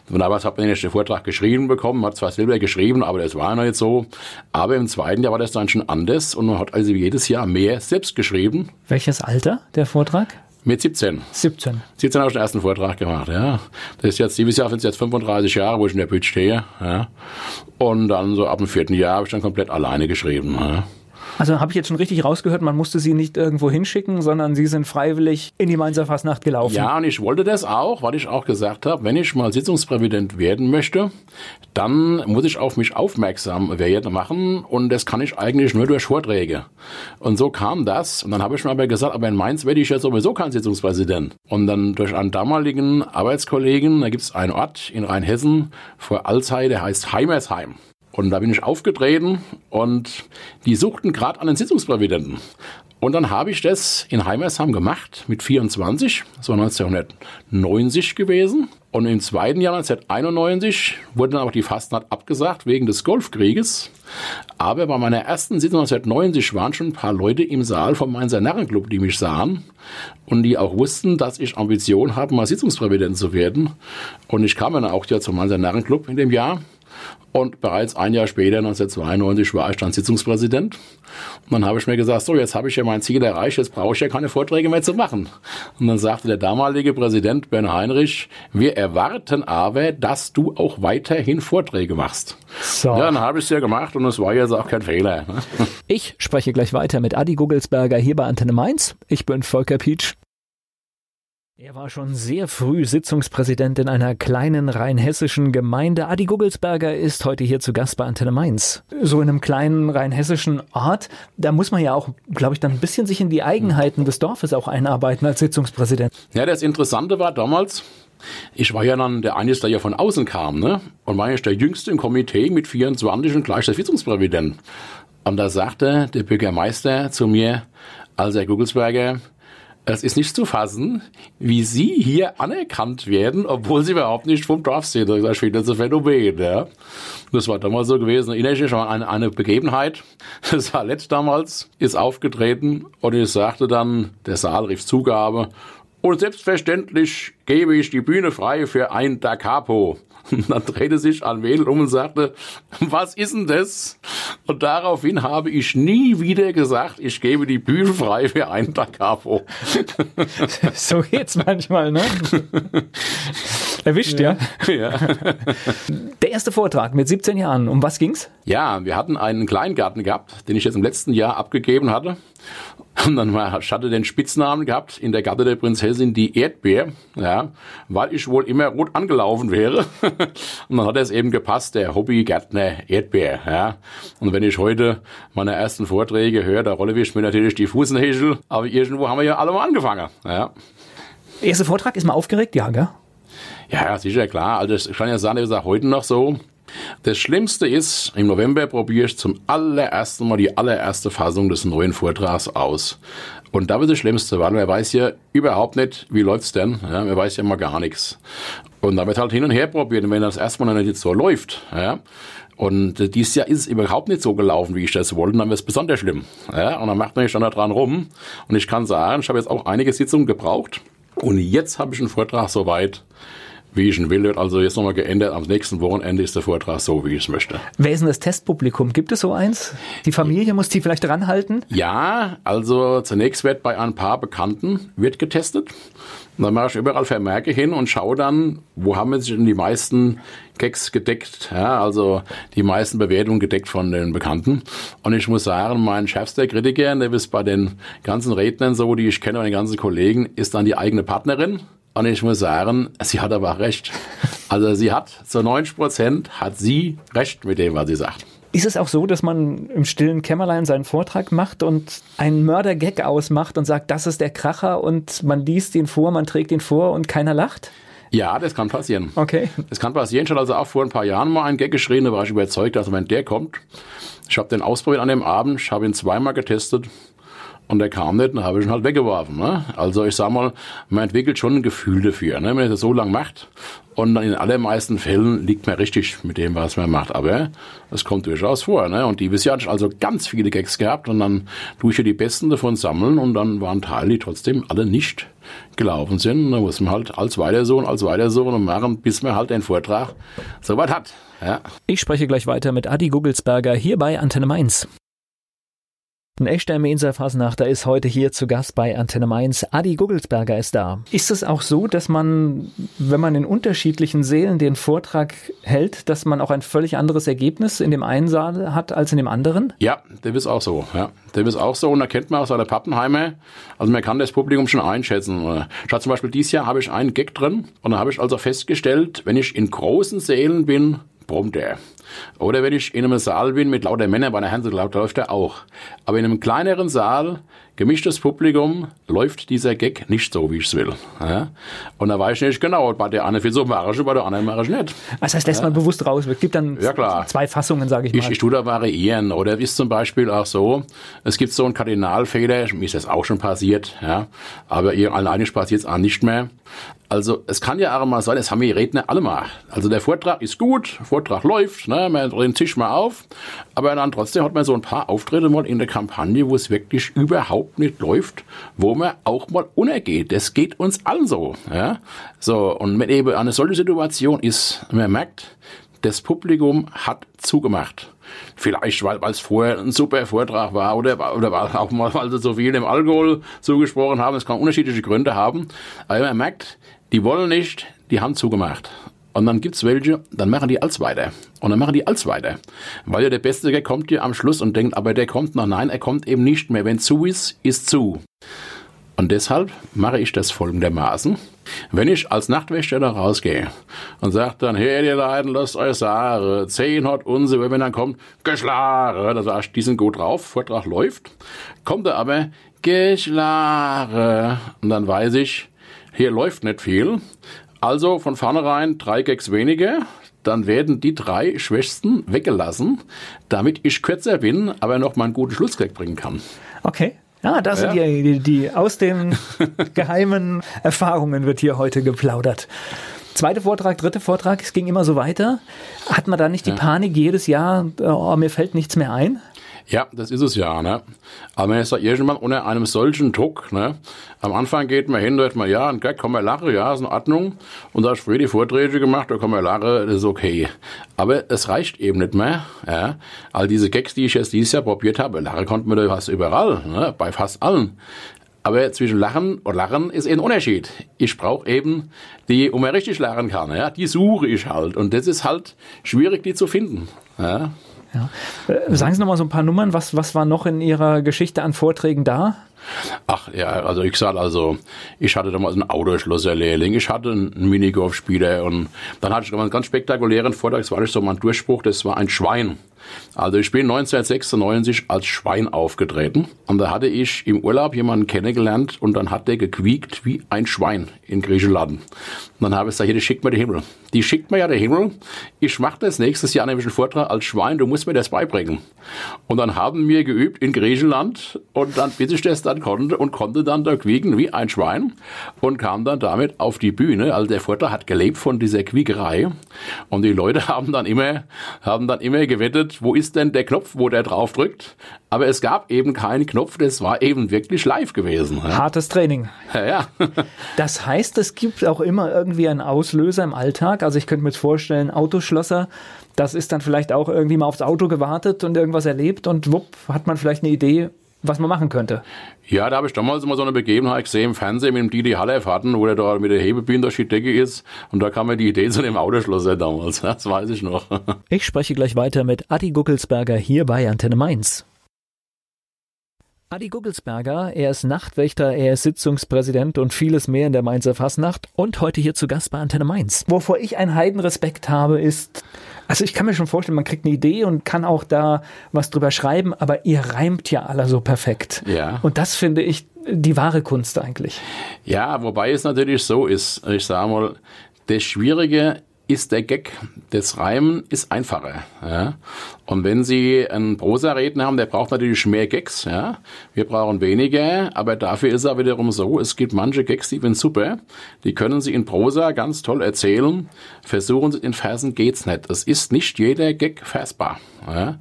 Speaker 2: Und damals hat man den Vortrag geschrieben bekommen, hat zwar selber geschrieben, aber das war noch nicht so. Aber im zweiten Jahr war das dann schon anders und man hat also jedes Jahr mehr selbst geschrieben.
Speaker 1: Welches Alter der Vortrag?
Speaker 2: Mit 17.
Speaker 1: 17.
Speaker 2: 17 habe ich den ersten Vortrag gemacht, ja. Das ist jetzt, dieses Jahr sind es jetzt 35 Jahre, wo ich in der Bütt stehe, ja. Und dann so ab dem vierten Jahr habe ich dann komplett alleine geschrieben, ja.
Speaker 1: Also habe ich jetzt schon richtig rausgehört, man musste sie nicht irgendwo hinschicken, sondern sie sind freiwillig in die Mainzer Fastnacht gelaufen.
Speaker 2: Ja, und ich wollte das auch, weil ich auch gesagt habe, wenn ich mal Sitzungspräsident werden möchte, dann muss ich auf mich aufmerksam werden machen und das kann ich eigentlich nur durch Vorträge. Und so kam das und dann habe ich mir aber gesagt, aber in Mainz werde ich ja sowieso kein Sitzungspräsident. Und dann durch einen damaligen Arbeitskollegen, da gibt es einen Ort in Rheinhessen vor Alzey, der heißt Heimersheim. Und da bin ich aufgetreten und die suchten gerade einen Sitzungspräsidenten. Und dann habe ich das in Heimersheim gemacht mit 24, das war 1990 gewesen. Und im zweiten Jahr 1991 wurde dann auch die Fastnacht abgesagt wegen des Golfkrieges. Aber bei meiner ersten Sitzung 1990 waren schon ein paar Leute im Saal vom Mainzer Narrenclub, die mich sahen und die auch wussten, dass ich Ambition habe, mal Sitzungspräsident zu werden. Und ich kam dann auch ja zum Mainzer Narrenclub in dem Jahr und bereits ein Jahr später, 1992, war ich dann Sitzungspräsident. Und dann habe ich mir gesagt, so, jetzt habe ich ja mein Ziel erreicht, jetzt brauche ich ja keine Vorträge mehr zu machen. Und dann sagte der damalige Präsident Ben Heinrich, wir erwarten aber, dass du auch weiterhin Vorträge machst. So. Ja, dann habe ich es ja gemacht und es war jetzt auch kein Fehler.
Speaker 1: Ich spreche gleich weiter mit Adi Gugelsberger hier bei Antenne Mainz. Ich bin Volker Pietsch. Er war schon sehr früh Sitzungspräsident in einer kleinen rheinhessischen Gemeinde. Adi Gugelsberger ist heute hier zu Gast bei Antenne Mainz. So in einem kleinen rheinhessischen Ort, da muss man ja auch, glaube ich, dann ein bisschen sich in die Eigenheiten des Dorfes auch einarbeiten als Sitzungspräsident.
Speaker 2: Ja, das Interessante war damals, ich war ja dann der Einzige, der ja von außen kam, ne? Und war ja der Jüngste im Komitee mit 24 und gleich der Sitzungspräsident. Und da sagte der Bürgermeister zu mir, also Herr Gugelsberger, es ist nicht zu fassen, wie Sie hier anerkannt werden, obwohl Sie überhaupt nicht vom Dorf sind. Das ist ein Phänomen. Ja. Das war damals so gewesen. Erinnere ich mich an eine, eine Begebenheit. Das Salett damals ist aufgetreten und ich sagte dann, der Saal rief Zugabe. Und selbstverständlich gebe ich die Bühne frei für ein Da Capo. Und dann drehte sich an Wedel um und sagte, was ist denn das? Und daraufhin habe ich nie wieder gesagt, ich gebe die Bühne frei für einen Da Capo.
Speaker 1: So geht's manchmal, ne? Erwischt, ja.
Speaker 2: ja.
Speaker 1: Der erste Vortrag mit 17 Jahren, um was ging's?
Speaker 2: Ja, wir hatten einen Kleingarten gehabt, den ich jetzt im letzten Jahr abgegeben hatte. Und dann war, ich hatte den Spitznamen gehabt in der Gatte der Prinzessin die Erdbeer, ja, weil ich wohl immer rot angelaufen wäre. Und dann hat es eben gepasst, der Hobbygärtner Erdbeer, ja. Und wenn ich heute meine ersten Vorträge höre, da rolle ich mir natürlich die Fußnägel, aber irgendwo haben wir ja alle mal angefangen, ja.
Speaker 1: Erster Vortrag, ist mal aufgeregt? Ja, gell?
Speaker 2: Ja, sicher, klar. Also ich kann ja sagen, das ist auch heute noch so. Das Schlimmste ist, im November probiere ich zum allerersten Mal die allererste Fassung des neuen Vortrags aus. Und da wird das Schlimmste, weil man weiß ja überhaupt nicht, wie läuft's denn. Ja, man weiß ja mal gar nichts. Und da wird halt hin und her probiert. Und wenn das erstmal noch nicht so läuft, ja, und dieses Jahr ist es überhaupt nicht so gelaufen, wie ich das wollte, dann wird es besonders schlimm. Ja, und dann macht man sich dann da dran rum. Und ich kann sagen, ich habe jetzt auch einige Sitzungen gebraucht. Und jetzt habe ich einen Vortrag soweit, wie ich ihn will. Also jetzt nochmal geändert. Am nächsten Wochenende ist der Vortrag so, wie ich es möchte.
Speaker 1: Wer ist denn das Testpublikum? Gibt es so eins? Die Familie muss die vielleicht ranhalten?
Speaker 2: Ja, also zunächst wird bei ein paar Bekannten wird getestet. Dann mache ich überall Vermerke hin und schaue dann, wo haben sich denn die meisten Gags gedeckt, ja, also die meisten Bewertungen gedeckt von den Bekannten. Und ich muss sagen, mein schärfster Kritiker, der ist bei den ganzen Rednern so, die ich kenne, und den ganzen Kollegen, ist dann die eigene Partnerin. Und ich muss sagen, sie hat aber auch recht. Also sie hat zu 90 Prozent hat sie recht mit dem, was sie sagt.
Speaker 1: Ist es auch so, dass man im stillen Kämmerlein seinen Vortrag macht und einen Mördergag ausmacht und sagt, das ist der Kracher und man liest ihn vor, man trägt ihn vor und keiner lacht?
Speaker 2: Ja, das kann passieren.
Speaker 1: Okay.
Speaker 2: Das kann passieren. Ich hatte also auch vor ein paar Jahren mal einen Gag geschrien, da war ich überzeugt, dass wenn der kommt, ich habe den ausprobiert an dem Abend, ich habe ihn zweimal getestet und der kam nicht, dann habe ich ihn halt weggeworfen. Ne? Also ich sag mal, man entwickelt schon ein Gefühl dafür, ne? wenn man das so lang macht. Und in allermeisten Fällen liegt man richtig mit dem, was man macht. Aber es kommt durchaus vor. Ne? Und dieses Jahr hatte ich also ganz viele Gags gehabt und dann ja die besten davon sammeln und dann waren Teile, die trotzdem alle nicht gelaufen sind. Und dann muss man halt als weiter so und als weiter so und machen, bis man halt den Vortrag soweit hat. Ja.
Speaker 1: Ich spreche gleich weiter mit Adi Gugelsberger hier bei Antenne Mainz. Ein echter Mainzer Fasnachter ist heute hier zu Gast bei Antenne Mainz. Adi Gugelsberger ist da. Ist es auch so, dass man, wenn man in unterschiedlichen Sälen den Vortrag hält, dass man auch ein völlig anderes Ergebnis in dem einen Saal hat als in dem anderen?
Speaker 2: Ja, der ist auch so. Ja, der ist auch so und da kennt man aus seiner Pappenheimer. Also man kann das Publikum schon einschätzen. Statt zum Beispiel dieses Jahr habe ich einen Gag drin und da habe ich also festgestellt, wenn ich in großen Sälen bin, brummt er. Oder wenn ich in einem Saal bin mit lauter Männern bei einer Hanse, läuft er auch. Aber in einem kleineren Saal, gemischtes Publikum, läuft dieser Gag nicht so, wie ich es will. Ja? Und da weiß ich nicht genau, bei der einen viel so mache ich, bei der anderen mache ich nicht.
Speaker 1: Das heißt, lässt ja. man bewusst raus. Es gibt dann
Speaker 2: ja,
Speaker 1: zwei Fassungen, sage ich mal.
Speaker 2: Ich, ich tue da variieren. Oder ist zum Beispiel auch so, es gibt so einen Kardinalfehler, mir ist das auch schon passiert, ja, aber ihr eigentlich passiert es auch nicht mehr. Also es kann ja auch mal sein, das haben die Redner alle mal. Also der Vortrag ist gut, Vortrag läuft, ne, man dreht den Tisch mal auf, aber dann trotzdem hat man so ein paar Auftritte mal in der Kampagne, wo es wirklich überhaupt nicht läuft, wo man auch mal untergeht. Das geht uns allen so. Ja? So, und wenn eben eine solche Situation ist, man merkt, das Publikum hat zugemacht. Vielleicht, weil es vorher ein super Vortrag war oder, oder auch mal, weil sie so viel im Alkohol zugesprochen haben. Es kann unterschiedliche Gründe haben. Aber man merkt, die wollen nicht, die haben zugemacht. Und dann gibt's welche, dann machen die als weiter. Und dann machen die als weiter. Weil ja der Beste, der kommt dir am Schluss und denkt, aber der kommt noch. Nein, er kommt eben nicht mehr. Wenn zu ist, ist zu. Und deshalb mache ich das folgendermaßen. Wenn ich als Nachtwächter da rausgehe und sage dann, hey, ihr Leiden, lasst euch sagen, zehn hat unsere, wenn dann kommt, geschlagen, da sag ich, die sind gut drauf, Vortrag läuft, kommt er aber, geschlagen, und dann weiß ich, hier läuft nicht viel, also von vornherein drei Gags weniger, dann werden die drei Schwächsten weggelassen, damit ich kürzer bin, aber noch mal einen guten Schlussgag bringen kann.
Speaker 1: Okay. Ja, das ja. sind die, die, die aus den geheimen Erfahrungen wird hier heute geplaudert. Zweiter Vortrag, dritter Vortrag, es ging immer so weiter. Hat man da nicht die ja. Panik jedes Jahr, oh, mir fällt nichts mehr ein?
Speaker 2: Ja, das ist es ja. Ne? Aber man ist da irgendwann unter einem solchen Druck. Ne? Am Anfang geht man hin, sagt man, ja, ein Gag, komm mal lachen, ja, ist in Ordnung. Und da hast du die Vorträge gemacht, da komm mal lachen, das ist okay. Aber es reicht eben nicht mehr. Ja? All diese Gags, die ich jetzt dieses Jahr probiert habe, lachen konnte man da fast überall, ne? bei fast allen. Aber zwischen Lachen und Lachen ist ein Unterschied. Ich brauche eben die, wo man richtig lachen kann. Ja? Die suche ich halt. Und das ist halt schwierig, die zu finden. Ja?
Speaker 1: Ja. Äh, sagen Sie noch mal so ein paar Nummern. Was, was war noch in Ihrer Geschichte an Vorträgen da?
Speaker 2: Ach ja, also ich sag also, ich hatte damals einen Autoschlosserlehrling, ich hatte einen Minigolfspieler und dann hatte ich einen ganz spektakulären Vortrag, das war nicht so mein Durchbruch, das war ein Schwein. Also ich bin 1996 als Schwein aufgetreten und da hatte ich im Urlaub jemanden kennengelernt und dann hat der gequiekt wie ein Schwein in Griechenland. Und dann habe ich gesagt, hier, die schickt mir der Himmel. Die schickt mir ja der Himmel. Ich mache das nächstes Jahr nämlich einen Vortrag als Schwein, du musst mir das beibringen. Und dann haben wir geübt in Griechenland und dann, bis ich das dann konnte und konnte dann da quieken wie ein Schwein und kam dann damit auf die Bühne. Also der Vortrag hat gelebt von dieser Quiekerei und die Leute haben dann immer, haben dann immer gewettet, wo ist denn der Knopf, wo der drauf drückt? Aber es gab eben keinen Knopf, das war eben wirklich live gewesen.
Speaker 1: Hartes Training.
Speaker 2: Ja, ja.
Speaker 1: das heißt, es gibt auch immer irgendwie einen Auslöser im Alltag. Also ich könnte mir vorstellen, Autoschlosser, das ist dann vielleicht auch irgendwie mal aufs Auto gewartet und irgendwas erlebt und wupp, hat man vielleicht eine Idee, was man machen könnte.
Speaker 2: Ja, da habe ich damals immer so eine Begebenheit gesehen im Fernsehen mit dem Didi Haller hatten, wo der da mit der Hebebühne durch die Decke ist. Und da kam mir die Idee zu dem Autoschlosser damals. Das weiß ich noch.
Speaker 1: Ich spreche gleich weiter mit Adi Guckelsberger hier bei Antenne Mainz. Adi Guggelsberger, er ist Nachtwächter, er ist Sitzungspräsident und vieles mehr in der Mainzer Fasnacht und heute hier zu Gast bei Antenne Mainz. Wovor ich einen Heidenrespekt habe, ist, also ich kann mir schon vorstellen, man kriegt eine Idee und kann auch da was drüber schreiben, aber ihr reimt ja alle so perfekt.
Speaker 2: Ja.
Speaker 1: Und das finde ich die wahre Kunst eigentlich.
Speaker 2: Ja, wobei es natürlich so ist, ich sage mal, das Schwierige ist der Gag. Das Reimen ist einfacher. Ja? Und wenn Sie einen Prosa-Redner haben, der braucht natürlich mehr Gags. Ja? Wir brauchen weniger, aber dafür ist er wiederum so, es gibt manche Gags, die sind super. Die können Sie in Prosa ganz toll erzählen. Versuchen Sie in Versen geht's nicht. Es ist nicht jeder Gag versbar. Ja?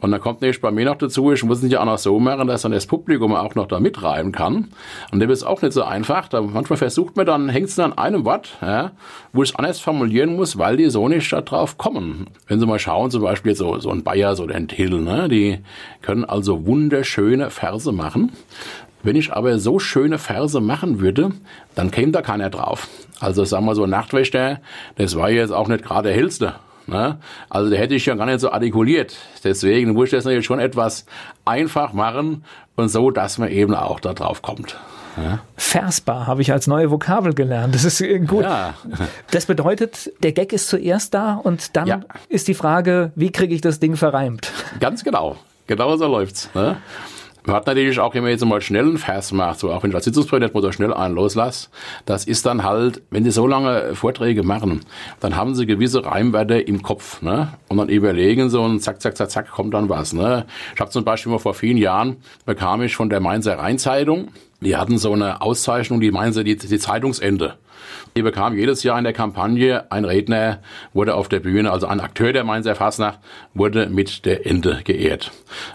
Speaker 2: Und dann kommt nämlich bei mir noch dazu, ich muss es ja auch noch so machen, dass dann das Publikum auch noch da mitreiben kann. Und das ist auch nicht so einfach. Da manchmal versucht man dann, hängt es an einem Wort, ja, wo ich es anders formulieren muss, weil die so nicht da drauf kommen. Wenn Sie mal schauen, zum Beispiel so, so ein Bayer, so ein Till, ne, die können also wunderschöne Verse machen. Wenn ich aber so schöne Verse machen würde, dann käme da keiner drauf. Also sagen wir so, Nachtwächter, das war jetzt auch nicht gerade der hellste. Ne? Also der hätte ich ja gar nicht so artikuliert. Deswegen muss ich das natürlich schon etwas einfach machen und so, dass man eben auch da drauf kommt.
Speaker 1: Ja. Versbar habe ich als neue Vokabel gelernt. Das ist äh, gut. Ja. Das bedeutet, der Gag ist zuerst da und dann ja. ist die Frage, wie kriege ich das Ding verreimt?
Speaker 2: Ganz genau. Genau so läuft's. Ne? Man hat natürlich auch immer jetzt mal schnell einen Vers macht, so auch wenn ich als Sitzungspräsident so schnell einen loslasse. Das ist dann halt, wenn sie so lange Vorträge machen, dann haben sie gewisse Reimwerte im Kopf, ne? Und dann überlegen so und zack, zack, zack, zack, kommt dann was, ne? Ich habe zum Beispiel mal vor vielen Jahren bekam ich von der Mainzer Rheinzeitung, die hatten so eine Auszeichnung, die Mainzer, die, die Zeitungsende. Die bekam jedes Jahr in der Kampagne ein Redner, wurde auf der Bühne, also ein Akteur der Mainzer Fasnacht, wurde mit der Ente geehrt.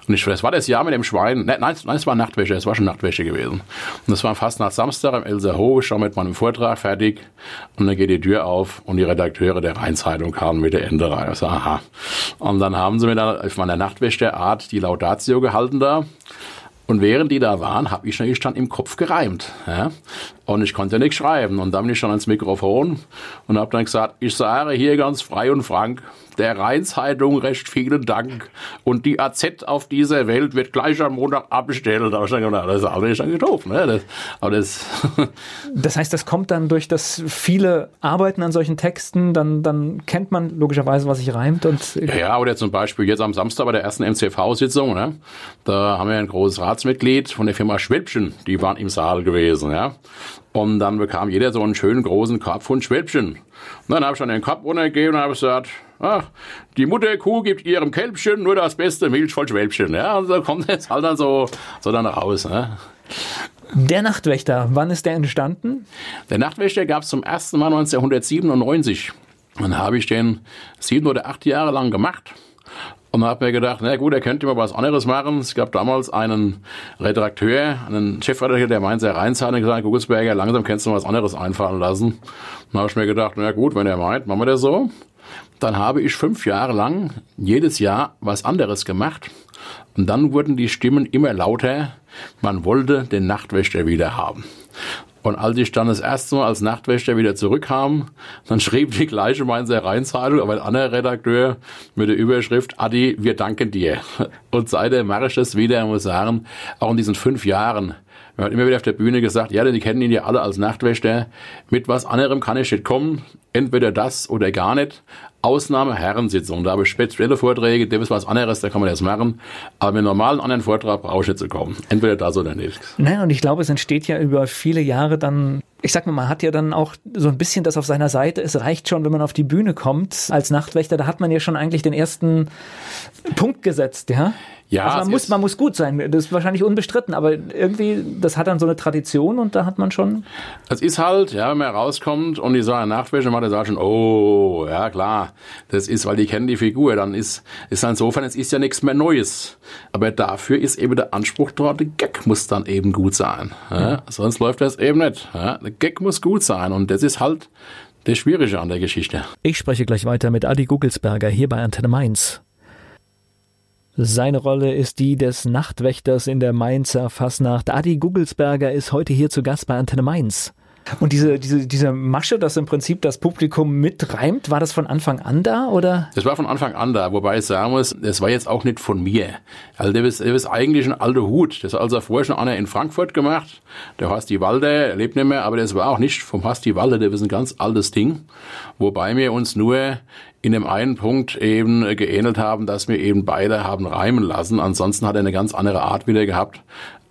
Speaker 2: Und ich, das war das Jahr mit dem Schwein, nein, nein, es war Nachtwäsche, es war schon Nachtwäsche gewesen. Und das war fast nach Samstag im Elser Hof, ich war mit meinem Vortrag fertig und dann geht die Tür auf und die Redakteure der Rheinzeitung kamen mit der Ente rein. Ich so, aha. Und dann haben sie mir dann auf meiner Nachtwäsche-Art die Laudatio gehalten da. Und während die da waren, habe ich natürlich dann im Kopf gereimt. Ja? Und ich konnte nicht schreiben. Und dann bin ich dann ans Mikrofon und habe dann gesagt, ich sage hier ganz frei und frank, der Rheinzeitung recht vielen Dank. Und die AZ auf dieser Welt wird gleich am Montag abgestellt. Da habe ich dann gedacht, das ist auch nicht getroffen. Ne? Das, aber das,
Speaker 1: das heißt, das kommt dann durch das viele Arbeiten an solchen Texten, dann, dann kennt man logischerweise, was sich reimt. Und
Speaker 2: ja, oder zum Beispiel jetzt am Samstag bei der ersten MCV-Sitzung, ne? da haben wir ein großes Rat Aufsichtsratsmitglied von der Firma Schwäbchen, die waren im Saal gewesen, ja. Und dann bekam jeder so einen schönen großen Korb von Schwäbchen. Und dann habe ich dann den Korb runtergegeben und habe gesagt, ach, die Mutterkuh gibt ihrem Kälbchen nur das beste Milch voll Schwäbchen. Ja, und so kommt jetzt halt dann so, so dann raus. Ne?
Speaker 1: Der Nachtwächter, wann ist der entstanden?
Speaker 2: Der Nachtwächter gab es zum ersten Mal 1997. Dann habe ich den sieben oder acht Jahre lang gemacht. Und habe mir gedacht, na gut, er könnte mal was anderes machen. Es gab damals einen Redakteur, einen Chefredakteur, der meinte, er reinzahlen und gesagt, Gugelsberger, langsam kannst du mal was anderes einfallen lassen. Dann habe ich mir gedacht, na gut, wenn er meint, machen wir das so. Dann habe ich fünf Jahre lang jedes Jahr was anderes gemacht. Und dann wurden die Stimmen immer lauter. Man wollte den Nachtwächter wieder haben. Und als ich dann das erste Mal als Nachtwächter wieder zurückkam, dann schrieb die gleiche Mainzer Rheinzeitung, aber ein anderer Redakteur mit der Überschrift, Adi, wir danken dir. Und seitdem mache ich das wieder, muss sagen, auch in diesen fünf Jahren. Man hat immer wieder auf der Bühne gesagt, ja, die kennen ihn ja alle als Nachtwächter. Mit was anderem kann ich nicht kommen. Entweder das oder gar nicht. Ausnahme Herrensitzung. Da habe ich spezielle Vorträge, der ist was anderes, da kann man das machen. Aber mit einem normalen anderen Vortrag brauche ich nicht zu kommen. Entweder das oder nicht.
Speaker 1: Naja, und ich glaube, es entsteht ja über viele Jahre dann, ich sag mal, man hat ja dann auch so ein bisschen das auf seiner Seite. Es reicht schon, wenn man auf die Bühne kommt als Nachtwächter, da hat man ja schon eigentlich den ersten Punkt gesetzt, ja? Ja, also man muss, man muss gut sein. Das ist wahrscheinlich unbestritten, aber irgendwie, das hat dann so eine Tradition und da hat man schon.
Speaker 2: Es ist halt, ja, wenn man rauskommt und die sagen Nachtwäsche macht, der sagt schon, oh, ja klar, das ist, weil die kennen die Figur, dann ist, ist insofern, es ist ja nichts mehr Neues. Aber dafür ist eben der Anspruch dort, der Gag muss dann eben gut sein. Ja? Mhm. Sonst läuft das eben nicht. Ja? Der Gag muss gut sein und das ist halt das Schwierige an der Geschichte.
Speaker 1: Ich spreche gleich weiter mit Adi Gugelsberger hier bei Antenne Mainz. Seine Rolle ist die des Nachtwächters in der Mainzer Fasnacht. Adi Gugelsberger ist heute hier zu Gast bei Antenne Mainz. Und diese, diese, diese Masche, dass im Prinzip das Publikum mitreimt, war das von Anfang an da, oder?
Speaker 2: Das war von Anfang an da, wobei ich sagen muss, das war jetzt auch nicht von mir. Also der ist, der ist eigentlich ein alter Hut. Das hat also vorher schon einer in Frankfurt gemacht. Der Horsti Walde, er lebt nicht mehr, aber das war auch nicht vom Horsti Walde, der ist ein ganz altes Ding. Wobei wir uns nur in dem einen Punkt eben geähnelt haben, dass wir eben beide haben reimen lassen. Ansonsten hat er eine ganz andere Art wieder gehabt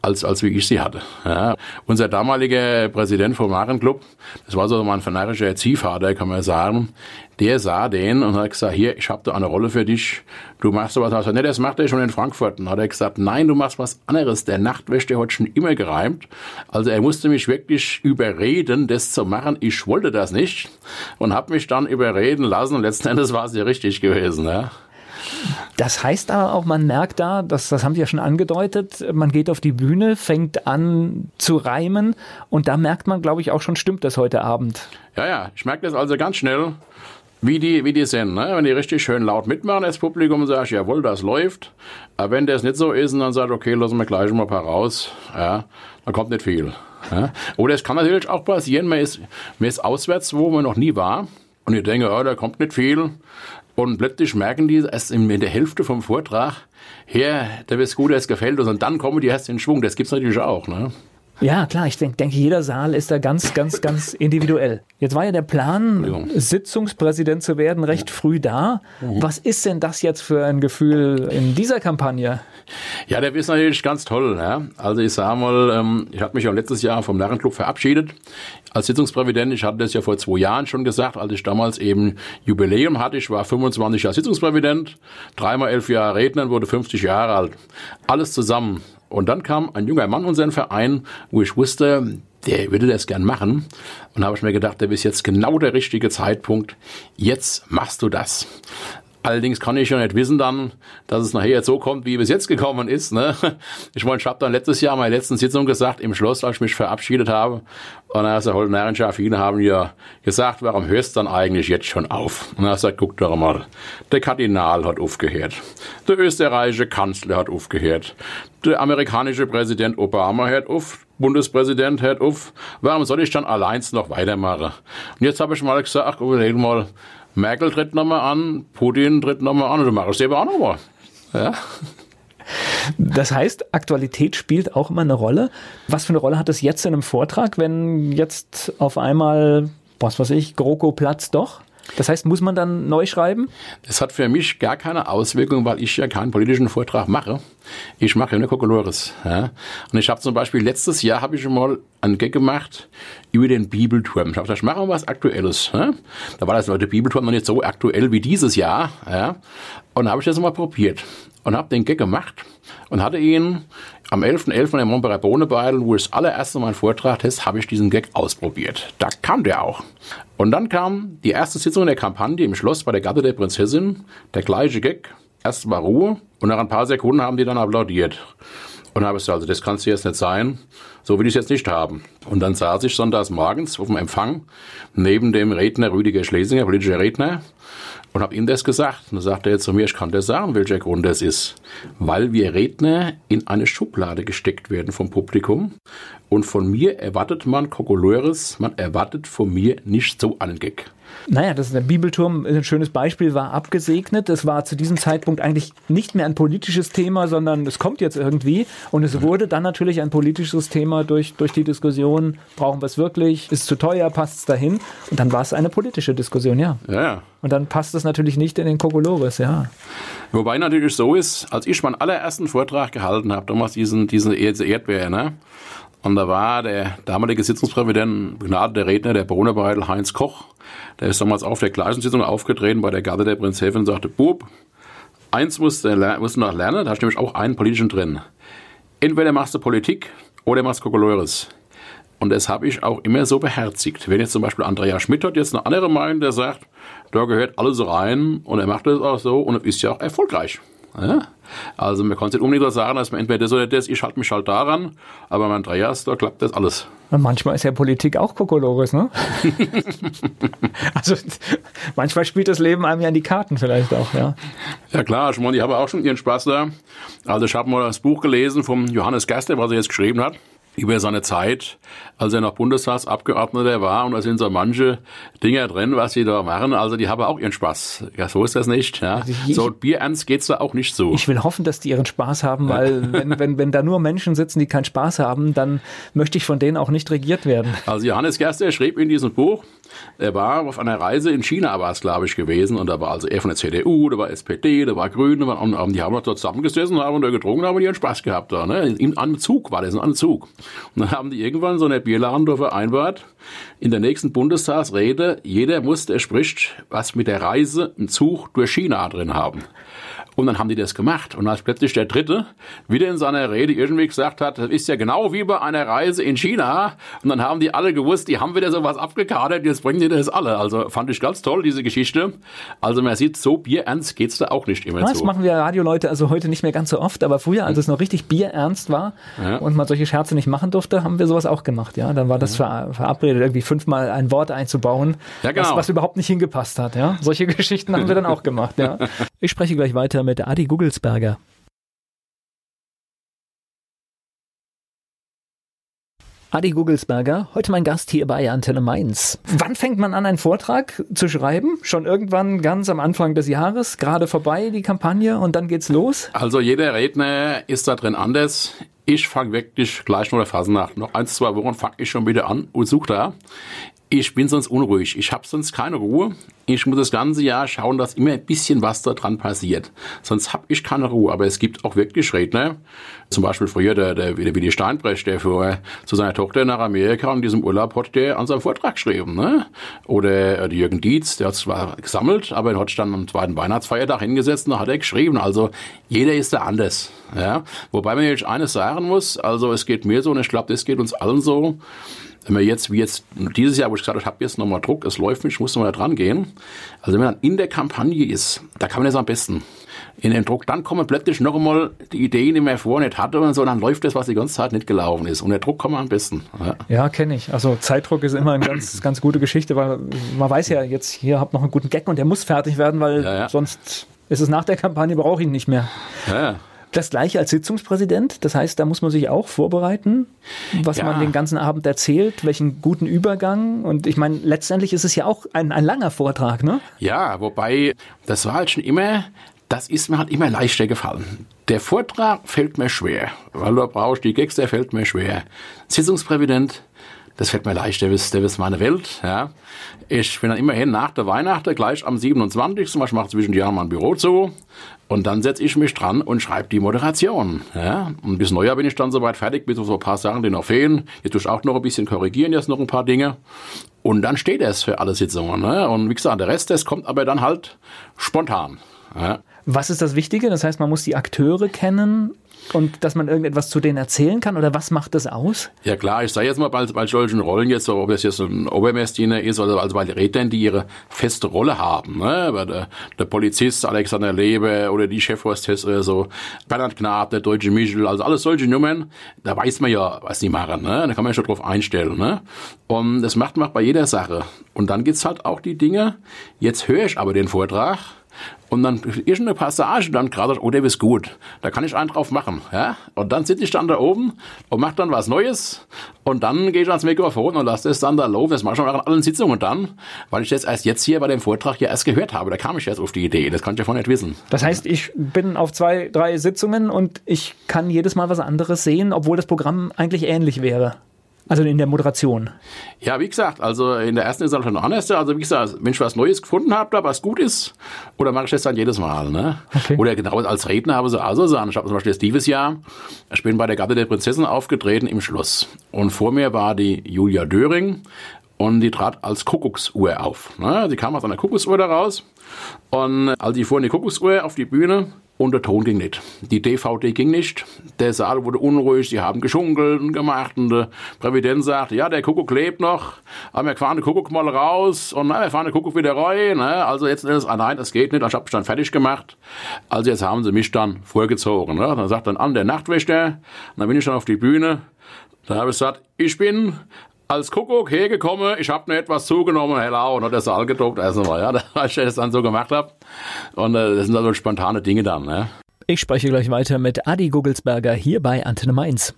Speaker 2: als, als wie ich sie hatte. Ja. Unser damaliger Präsident vom Warenclub, das war so mein fanatischer Erziehvater, kann man sagen, der sah den und hat gesagt, hier, ich habe da eine Rolle für dich, du machst sowas. Und ne, das macht er schon in Frankfurt. Und hat er gesagt, nein, du machst was anderes. Der Nachtwächter hat schon immer gereimt. Also er musste mich wirklich überreden, das zu machen. Ich wollte das nicht und habe mich dann überreden lassen und letzten Endes war es ja richtig gewesen. Ja.
Speaker 1: Das heißt aber auch, man merkt da, das, das haben Sie ja schon angedeutet, man geht auf die Bühne, fängt an zu reimen und da merkt man, glaube ich, auch schon, stimmt das heute Abend.
Speaker 2: Ja, ja, ich merke das also ganz schnell, wie die, wie die sind. Ne? Wenn die richtig schön laut mitmachen, das Publikum sagt, jawohl, das läuft. Aber wenn das nicht so ist und dann sagt, okay, lassen wir gleich mal ein paar raus, ja, dann kommt nicht viel. Ja? Oder es kann natürlich auch passieren, man ist, man ist auswärts, wo man noch nie war. Und ich denke, oh, da kommt nicht viel. Und plötzlich merken die erst in der Hälfte vom Vortrag, her, der ist gut, es gefällt uns. Und dann kommen die erst in Schwung. Das gibt's natürlich auch. Ne?
Speaker 1: Ja, klar, ich denke, denke, jeder Saal ist da ganz, ganz, ganz individuell. Jetzt war ja der Plan, Sitzungspräsident zu werden, recht früh da. Mhm. Was ist denn das jetzt für ein Gefühl in dieser Kampagne?
Speaker 2: Ja, der ist natürlich ganz toll. Ja? Also ich sage mal, ähm, ich habe mich auch letztes Jahr vom Narrenclub verabschiedet als Sitzungspräsident. Ich hatte das ja vor zwei Jahren schon gesagt, als ich damals eben Jubiläum hatte. Ich war 25 Jahre Sitzungspräsident, dreimal elf Jahre Redner, wurde 50 Jahre alt. Alles zusammen. Und dann kam ein junger Mann unseren Verein, wo ich wusste, der würde das gern machen. Und da habe ich mir gedacht, der ist jetzt genau der richtige Zeitpunkt. Jetzt machst du das. Allerdings kann ich ja nicht wissen dann, dass es nachher jetzt so kommt, wie es jetzt gekommen ist. Ne? Ich meine, ich habe dann letztes Jahr meiner letzten Sitzung gesagt, im Schloss, als ich mich verabschiedet habe, und dann hat der Holden viele haben ja gesagt, warum hörst du dann eigentlich jetzt schon auf? Und er hat gesagt, guck doch mal, der Kardinal hat aufgehört, der österreichische Kanzler hat aufgehört, der amerikanische Präsident Obama hört auf, Bundespräsident hört auf, warum soll ich dann allein noch weitermachen? Und jetzt habe ich mal gesagt, überleg mal, Merkel tritt nochmal an, Putin tritt nochmal an und du machst selber auch nochmal. Ja.
Speaker 1: Das heißt, Aktualität spielt auch immer eine Rolle. Was für eine Rolle hat es jetzt in einem Vortrag, wenn jetzt auf einmal, was weiß ich, GroKo platzt doch? Das heißt, muss man dann neu schreiben?
Speaker 2: Das hat für mich gar keine Auswirkung, weil ich ja keinen politischen Vortrag mache. Ich mache ja nur Kokolores. Ja? Und ich habe zum Beispiel letztes Jahr habe ich schon mal einen Gag gemacht über den Bibelturm. Ich habe gesagt, machen wir was Aktuelles. Ja? Da war das der Bibelturm noch nicht so aktuell wie dieses Jahr. Ja? Und da habe ich das mal probiert und habe den Gag gemacht und hatte ihn am 11.11. .11. in Montpellier Bohnebeidel, wo ich das allererste Mal Vortrag test, habe ich diesen Gag ausprobiert. Da kam der auch. Und dann kam die erste Sitzung der Kampagne im Schloss bei der Gatte der Prinzessin, der gleiche Gag. Erst war Ruhe und nach ein paar Sekunden haben die dann applaudiert. Und habe gesagt, also das kann es jetzt nicht sein, so will ich es jetzt nicht haben. Und dann saß ich sonntags morgens auf dem Empfang neben dem Redner Rüdiger Schlesinger, politischer Redner, und habe ihm das gesagt. Und dann sagte er zu mir, ich kann dir sagen, welcher Grund das ist. Weil wir Redner in eine Schublade gesteckt werden vom Publikum. Und von mir erwartet man Kokolores, man erwartet von mir nicht so einen Gag.
Speaker 1: Naja, das ist der Bibelturm, ein schönes Beispiel, war abgesegnet. Es war zu diesem Zeitpunkt eigentlich nicht mehr ein politisches Thema, sondern es kommt jetzt irgendwie. Und es wurde dann natürlich ein politisches Thema durch, durch die Diskussion, brauchen wir es wirklich, ist es zu teuer, passt es dahin? Und dann war es eine politische Diskussion, ja.
Speaker 2: Ja.
Speaker 1: Und dann passt es natürlich nicht in den Kokolores, ja.
Speaker 2: Wobei natürlich so ist, als ich meinen allerersten Vortrag gehalten habe, damals diesen, diesen Erdbeer, ne? Und da war der damalige Sitzungspräsident, begnadeter Redner, der Brunnerbeidel Heinz Koch, der ist damals auf der gleichen Sitzung aufgetreten bei der Garde der Prinzessin und sagte, Bub, eins musst du, musst du noch lernen, da hast du nämlich auch einen politischen drin. Entweder machst du Politik oder machst Kokolores. Und das habe ich auch immer so beherzigt. Wenn jetzt zum Beispiel Andrea Schmidt hat jetzt eine andere Meinung, der sagt, da gehört alles rein und er macht das auch so und ist ja auch erfolgreich. Ja? Also man kann es nicht unbedingt sagen, dass man entweder das oder das, ich halte mich halt daran, aber bei Andreas, da klappt das alles.
Speaker 1: Manchmal ist ja Politik auch Kokolores, ne? also manchmal spielt das Leben einem ja in die Karten vielleicht auch, ja.
Speaker 2: Ja klar, ich meine, die haben auch schon ihren Spaß da. Also ich habe mal das Buch gelesen vom Johannes Gerster, was er jetzt geschrieben hat über seine Zeit, als er noch Bundestagsabgeordneter war. Und da sind so manche Dinge drin, was sie da machen. Also die haben auch ihren Spaß. Ja, so ist das nicht. Ja. Also ich, so bierernst geht's da auch nicht so.
Speaker 1: Ich will hoffen, dass die ihren Spaß haben, weil wenn, wenn, wenn da nur Menschen sitzen, die keinen Spaß haben, dann möchte ich von denen auch nicht regiert werden.
Speaker 2: Also Johannes Gerster schrieb in diesem Buch, er war auf einer Reise in China, war es glaube ich gewesen, und da war also er von der CDU, da war SPD, da war Grüne, und, die haben dort zusammengesessen, haben da getrunken, haben ihren Spaß gehabt da. Ne? In einem Zug war das, in einem Zug. Und dann haben die irgendwann so eine Bierladen vereinbart, in der nächsten Bundestagsrede, jeder muss, der spricht, was mit der Reise im Zug durch China drin haben. Und dann haben die das gemacht. Und als plötzlich der Dritte wieder in seiner Rede irgendwie gesagt hat, das ist ja genau wie bei einer Reise in China. Und dann haben die alle gewusst, die haben wieder sowas abgekadert, jetzt bringen die das alle. Also fand ich ganz toll, diese Geschichte. Also man sieht, so bierernst geht's da auch nicht immer
Speaker 1: das
Speaker 2: so.
Speaker 1: machen wir Radioleute also heute nicht mehr ganz so oft, aber früher, als es noch richtig bierernst war ja. und man solche Scherze nicht machen durfte, haben wir sowas auch gemacht. Ja, dann war das ja. verabredet, irgendwie fünfmal ein Wort einzubauen, ja, genau. was, was überhaupt nicht hingepasst hat. Ja, solche Geschichten haben wir dann auch gemacht. Ja, ich spreche gleich weiter mit Adi Gugelsberger. Adi Gugelsberger, heute mein Gast hier bei Antenne Mainz. Wann fängt man an, einen Vortrag zu schreiben? Schon irgendwann ganz am Anfang des Jahres, gerade vorbei die Kampagne und dann geht's los?
Speaker 2: Also jeder Redner ist da drin anders. Ich fange wirklich gleich nur der Phasennacht. Noch ein, zwei Wochen fange ich schon wieder an und suche da. Ich bin sonst unruhig. Ich habe sonst keine Ruhe. Ich muss das ganze Jahr schauen, dass immer ein bisschen was da dran passiert. Sonst habe ich keine Ruhe. Aber es gibt auch wirklich Redner, zum Beispiel früher der, der, der Willi Steinbrecht, der vorher zu seiner Tochter nach Amerika in diesem Urlaub hat, der an seinem Vortrag geschrieben. Ne? Oder äh, Jürgen Dietz, der hat zwar gesammelt, aber er hat dann am zweiten Weihnachtsfeiertag hingesetzt und da hat er geschrieben. Also jeder ist da anders. Ja? Wobei man jetzt eines sagen muss, also es geht mir so und ich glaube, das geht uns allen so wenn man jetzt, wie jetzt dieses Jahr, wo ich gesagt habe, ich habe jetzt nochmal Druck, es läuft nicht, ich muss nochmal dran gehen. Also wenn man dann in der Kampagne ist, da kann man das am besten. In den Druck, dann kommen plötzlich noch einmal die Ideen, die man vorher nicht hatte und so, dann läuft das, was die ganze Zeit nicht gelaufen ist. Und der Druck kommt am besten.
Speaker 1: Ja, ja kenne ich. Also Zeitdruck ist immer eine ganz, ganz gute Geschichte, weil man weiß ja jetzt, hier habt noch einen guten Gag und der muss fertig werden, weil ja, ja. sonst ist es nach der Kampagne, brauche ich ihn nicht mehr. Ja, das gleiche als Sitzungspräsident. Das heißt, da muss man sich auch vorbereiten, was ja. man den ganzen Abend erzählt, welchen guten Übergang. Und ich meine, letztendlich ist es ja auch ein, ein langer Vortrag, ne?
Speaker 2: Ja, wobei, das war halt schon immer, das ist mir halt immer leichter gefallen. Der Vortrag fällt mir schwer, weil du brauchst die Gags, der fällt mir schwer. Sitzungspräsident, das fällt mir leicht, der ist, der ist meine Welt. Ja. Ich bin dann immerhin nach der Weihnachten, gleich am 27. Ich mache zwischen die Jahren mein Büro zu. Und dann setze ich mich dran und schreibe die Moderation. Ja. Und bis Neujahr bin ich dann soweit fertig mit so ein paar Sachen, die noch fehlen. Jetzt tue ich auch noch ein bisschen korrigieren, jetzt noch ein paar Dinge. Und dann steht es für alle Sitzungen. Ne? Und wie gesagt, der Rest, das kommt aber dann halt spontan. Ja.
Speaker 1: Was ist das Wichtige? Das heißt, man muss die Akteure kennen und dass man irgendetwas zu denen erzählen kann oder was macht das aus?
Speaker 2: Ja klar, ich sage jetzt mal bei, bei solchen Rollen jetzt, ob das jetzt ein Obermessdiener ist oder also bei Rednern, die ihre feste Rolle haben, ne? Bei der, der Polizist Alexander Lebe oder die Chefhostess oder so, Bernhard Knab, der deutsche Michel, also alles solche Nummern, da weiß man ja, was die machen, ne? Da kann man schon drauf einstellen, ne? Und das macht man bei jeder Sache. Und dann gibt's halt auch die Dinge, jetzt höre ich aber den Vortrag und dann ist eine Passage, dann gerade, oh, der ist gut. Da kann ich einen drauf machen. Ja? Und dann sitze ich dann da oben und mache dann was Neues. Und dann gehe ich ans Mikrofon und lasse das dann da laufen. Das mache ich schon an allen Sitzungen dann, weil ich das erst jetzt hier bei dem Vortrag ja erst gehört habe. Da kam ich erst auf die Idee. Das kann ich ja von nicht wissen.
Speaker 1: Das heißt, ich bin auf zwei, drei Sitzungen und ich kann jedes Mal was anderes sehen, obwohl das Programm eigentlich ähnlich wäre. Also in der Moderation.
Speaker 2: Ja, wie gesagt, also in der ersten ist es schon anders. Also wie gesagt, wenn ich was Neues gefunden habe, da was gut ist, oder mache ich das dann jedes Mal. Ne? Okay. Oder genau als Redner habe ich so also sagen. Ich habe zum Beispiel jetzt dieses Jahr, ich bin bei der Gatte der Prinzessin aufgetreten im Schloss. Und vor mir war die Julia Döring und die trat als Kuckucksuhr auf. Ne? Die kam aus einer Kuckucksuhr da raus. Und als ich fuhr in die Kuckucksuhr auf die Bühne, und der Ton ging nicht. Die DVD ging nicht. Der Saal wurde unruhig. Sie haben geschunkelt und gemacht. Und der Präsident sagte, ja, der Kuckuck lebt noch. Aber wir fahren den Kuckuck mal raus. Und na, wir fahren den Kuckuck wieder rein. Ne? Also jetzt ist ah, nein, das geht nicht. Ich habe mich dann fertig gemacht. Also jetzt haben sie mich dann vorgezogen. Ne? Dann sagt dann an der Nachtwächter. Und dann bin ich dann auf die Bühne. Da habe ich gesagt, ich bin als Kuckuck hergekommen, ich habe mir etwas zugenommen, hello, und hat der Saal gedruckt, erstmal, ja, als ich das dann so gemacht habe. Und äh, das sind also spontane Dinge dann, ne?
Speaker 1: Ich spreche gleich weiter mit Adi Gugelsberger hier bei Antenne Mainz.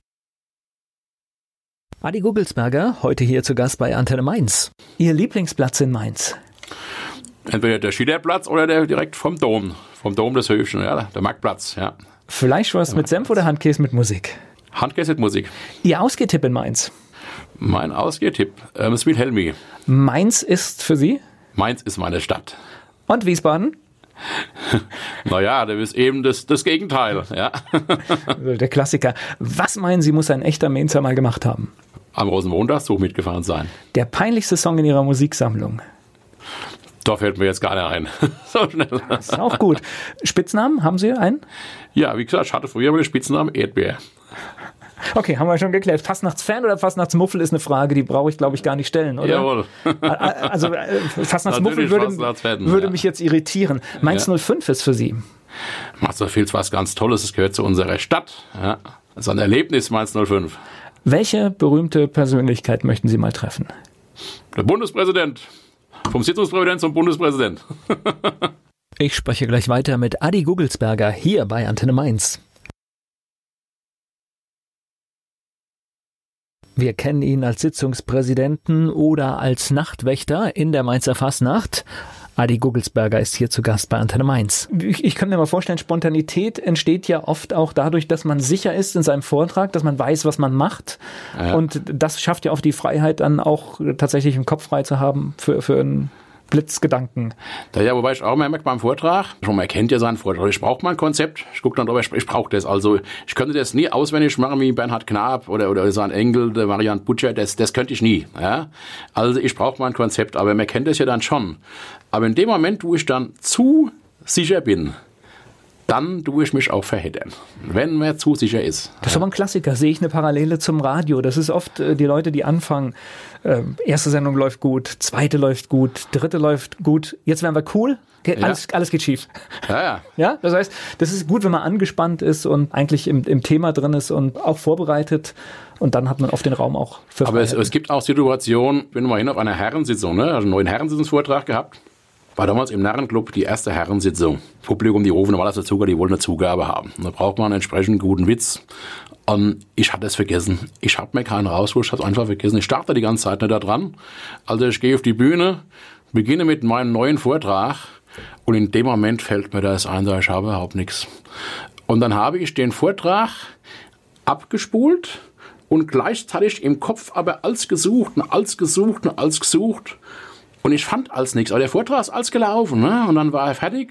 Speaker 1: Adi Gugelsberger, heute hier zu Gast bei Antenne Mainz. Ihr Lieblingsplatz in Mainz?
Speaker 2: Entweder der Schiederplatz oder der direkt vom Dom, vom Dom des Höfchen, ja, der Marktplatz, ja.
Speaker 1: Fleischwurst mit Senf oder Handkäse mit Musik?
Speaker 2: Handkäse mit Musik.
Speaker 1: Ihr Ausgehtipp in Mainz?
Speaker 2: Mein Ausgehtipp ähm, ist Wilhelmi.
Speaker 1: Mainz ist für Sie?
Speaker 2: Mainz ist meine Stadt.
Speaker 1: Und Wiesbaden?
Speaker 2: naja, das ist eben das, das Gegenteil. Ja.
Speaker 1: Der Klassiker. Was meinen Sie, muss ein echter Mainzer mal gemacht haben?
Speaker 2: Am Rosenmontagszug mitgefahren sein.
Speaker 1: Der peinlichste Song in Ihrer Musiksammlung?
Speaker 2: Da fällt mir jetzt gar nicht ein.
Speaker 1: so schnell. Das ist auch gut. Spitznamen, haben Sie einen?
Speaker 2: Ja, wie gesagt, ich hatte früher mal den Spitznamen Erdbeer.
Speaker 1: Okay, haben wir schon geklärt. Fastnachtsfan oder Fastnachtsmuffel ist eine Frage, die brauche ich, glaube ich, gar nicht stellen, oder?
Speaker 2: Jawohl.
Speaker 1: Also äh, Fastnachtsmuffel würde, würde ja. mich jetzt irritieren. Mainz ja. 05 ist für Sie.
Speaker 2: Mainz 05 ist was ganz Tolles, es gehört zu unserer Stadt. Ja. Das ist ein Erlebnis, Mainz 05.
Speaker 1: Welche berühmte Persönlichkeit möchten Sie mal treffen?
Speaker 2: Der Bundespräsident. Vom Sitzungspräsident zum Bundespräsident.
Speaker 1: ich spreche gleich weiter mit Adi Gugelsberger hier bei Antenne Mainz. Wir kennen ihn als Sitzungspräsidenten oder als Nachtwächter in der Mainzer Fasnacht. Adi Gugelsberger ist hier zu Gast bei Antenne Mainz. Ich, ich kann mir mal vorstellen, Spontanität entsteht ja oft auch dadurch, dass man sicher ist in seinem Vortrag, dass man weiß, was man macht. Ja. Und das schafft ja oft die Freiheit, dann auch tatsächlich im Kopf frei zu haben für, für ein Blitzgedanken.
Speaker 2: Da ja, wobei ich auch merke beim Vortrag, schon man kennt ja seinen Vortrag, ich brauche mal ein Konzept, ich gucke dann drüber, ich, ich brauche das. Also ich könnte das nie auswendig machen wie Bernhard Knapp oder, oder sein Engel, der Variant Butcher, das, das könnte ich nie. Ja? Also ich brauche mal ein Konzept, aber man kennt das ja dann schon. Aber in dem Moment, wo ich dann zu sicher bin, dann tue ich mich auch verheddern, wenn man zu sicher ist.
Speaker 1: Das ist aber ein Klassiker, sehe ich eine Parallele zum Radio. Das ist oft äh, die Leute, die anfangen, äh, erste Sendung läuft gut, zweite läuft gut, dritte läuft gut, jetzt werden wir cool, Ge ja. alles, alles geht schief.
Speaker 2: Ja, ja.
Speaker 1: ja, das heißt, das ist gut, wenn man angespannt ist und eigentlich im, im Thema drin ist und auch vorbereitet und dann hat man oft den Raum auch
Speaker 2: für Aber es, es, gibt auch Situationen, wenn mal hin auf einer Herrensitzung, ne, also einen neuen Herrensitzungsvortrag gehabt, war damals im Narrenclub die erste Herrensitzung. Publikum, die rufen normalerweise Zugabe, die wollen eine Zugabe haben. da braucht man einen entsprechend guten Witz. Und ich hatte es vergessen. Ich habe mir keinen rausgeholt, ich habe es einfach vergessen. Ich starte die ganze Zeit nicht da dran. Also ich gehe auf die Bühne, beginne mit meinem neuen Vortrag und in dem Moment fällt mir das ein, ich habe überhaupt nichts. Und dann habe ich den Vortrag abgespult und gleichzeitig im Kopf aber alles gesucht und alles gesucht und alles gesucht. Und ich fand als nichts. Aber der Vortrag ist alles gelaufen. Ne? Und dann war er fertig.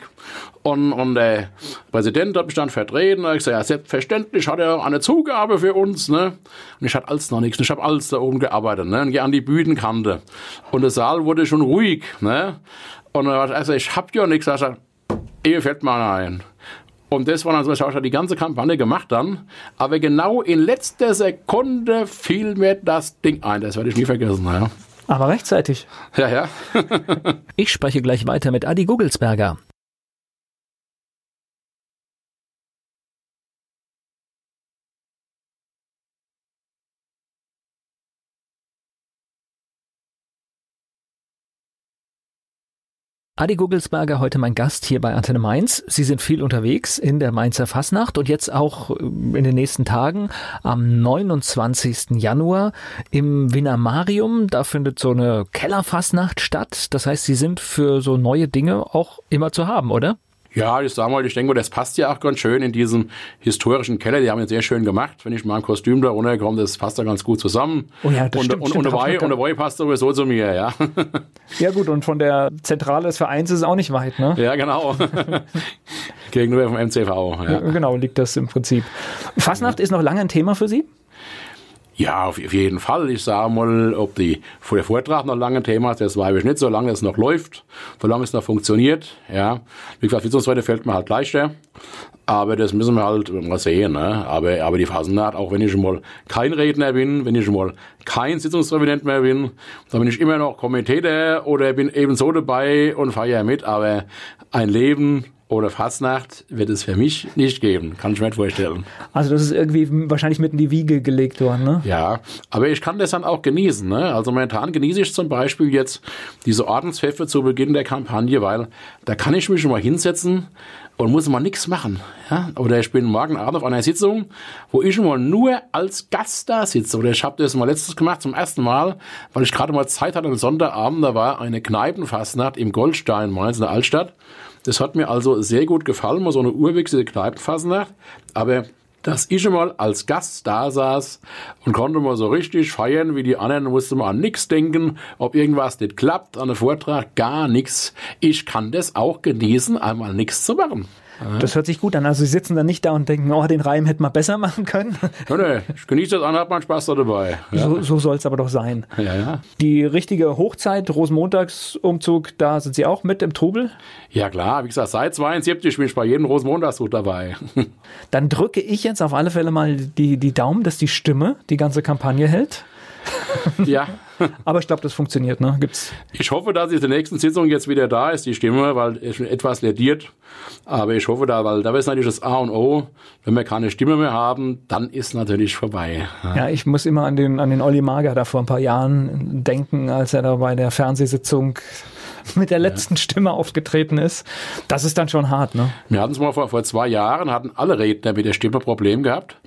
Speaker 2: Und, und der Präsident hat mich dann vertreten. Und ich gesagt, ja, selbstverständlich hat er eine Zugabe für uns. Ne? Und ich hatte alles noch nichts. Ich habe alles da oben gearbeitet. Ne? Und gehe an die Bühnenkante. Und der Saal wurde schon ruhig. Ne? Und dann gesagt, ich hab ja nichts. Also, ihr fällt mal ein. Und das war dann so, ich habe die ganze Kampagne gemacht dann. Aber genau in letzter Sekunde fiel mir das Ding ein. Das werde ich nie vergessen. Ja.
Speaker 1: Aber rechtzeitig.
Speaker 2: Ja, ja.
Speaker 1: ich spreche gleich weiter mit Adi Gugelsberger. Adi Gugelsberger, heute mein Gast hier bei Antenne Mainz. Sie sind viel unterwegs in der Mainzer Fasnacht und jetzt auch äh, in den nächsten Tagen am 29. Januar im Vinamarium. Da findet so eine Kellerfasnacht statt. Das heißt, Sie sind für so neue Dinge auch immer zu haben, oder?
Speaker 2: Ja, ich sag mal, ich denke, das passt ja auch ganz schön in diesem historischen Keller. Die haben ihn sehr schön gemacht. Wenn ich mal im Kostüm da runterkomme, das passt da ganz gut zusammen.
Speaker 1: Oh ja, das
Speaker 2: und,
Speaker 1: stimmt,
Speaker 2: und,
Speaker 1: stimmt,
Speaker 2: und, der Boy, und passt sowieso zu mir, ja.
Speaker 1: Ja gut, und von der Zentrale des Vereins ist es auch nicht weit, ne?
Speaker 2: Ja, genau. Gegenüber vom MCV. Ja.
Speaker 1: Genau, liegt das im Prinzip. Fasnacht ist noch lange ein Thema für Sie?
Speaker 2: Ja, auf jeden Fall. Ich sage mal, ob die, der Vortrag noch lange Thema ist, das weiß ich nicht, solange es noch läuft, solange es noch funktioniert. Ja, wie gesagt, Sitzungsweite fällt mir halt leichter. Aber das müssen wir halt mal sehen. Ne? Aber, aber die Phasennacht, auch wenn ich schon mal kein Redner bin, wenn ich schon mal kein Sitzungspräsident mehr bin, dann bin ich immer noch Komiteter oder bin ebenso dabei und feiere mit. Aber ein Leben oder Fastnacht wird es für mich nicht geben. Kann ich mir nicht vorstellen.
Speaker 1: Also das ist irgendwie wahrscheinlich mitten in die Wiege gelegt worden, ne?
Speaker 2: Ja, aber ich kann das dann auch genießen. Ne? Also momentan genieße ich zum Beispiel jetzt diese Ordenspfeffe zu Beginn der Kampagne, weil da kann ich mich schon mal hinsetzen und muss mal nichts machen. Ja? Oder ich bin morgen Abend auf einer Sitzung, wo ich schon mal nur als Gast da sitze. Oder ich habe das mal letztes gemacht zum ersten Mal, weil ich gerade mal Zeit hatte, am Sonntagabend, da war eine Kneipenfastnacht im Goldstein, Mainz in der Altstadt. Das hat mir also sehr gut gefallen, mal so eine urwechsige Kneipenfasnacht. Aber dass ich schon mal als Gast da saß und konnte mal so richtig feiern, wie die anderen, musste man an nichts denken, ob irgendwas nicht klappt, an einem Vortrag, gar nichts. Ich kann das auch genießen, einmal nichts zu machen.
Speaker 1: Das hört sich gut an. Also Sie sitzen dann nicht da und denken, oh, den Reim hätte man besser machen können.
Speaker 2: Nee, nee, ich genieße das an, hat man Spaß da dabei.
Speaker 1: Ja. So, so soll es aber doch sein.
Speaker 2: Ja, ja.
Speaker 1: Die richtige Hochzeit, Rosenmontagsumzug, da sind Sie auch mit im Trubel?
Speaker 2: Ja klar, wie gesagt, seit 72 bin ich bei jedem Rosenmontagszug dabei.
Speaker 1: Dann drücke ich jetzt auf alle Fälle mal die, die Daumen, dass die Stimme die ganze Kampagne hält.
Speaker 2: Ja.
Speaker 1: Aber ich glaube, das funktioniert, ne? Gibt's.
Speaker 2: Ich hoffe, dass in der nächsten Sitzung jetzt wieder da ist, die Stimme, weil es schon etwas lädiert. Aber ich hoffe da, weil da ist natürlich das A und O. Wenn wir keine Stimme mehr haben, dann ist natürlich vorbei.
Speaker 1: Ja, ich muss immer an den, an den Olli Mager da vor ein paar Jahren denken, als er da bei der Fernsehsitzung mit der letzten ja. Stimme aufgetreten ist. Das ist dann schon hart, ne?
Speaker 2: Wir hatten es mal vor, vor zwei Jahren, hatten alle Redner mit der Stimme Problem gehabt.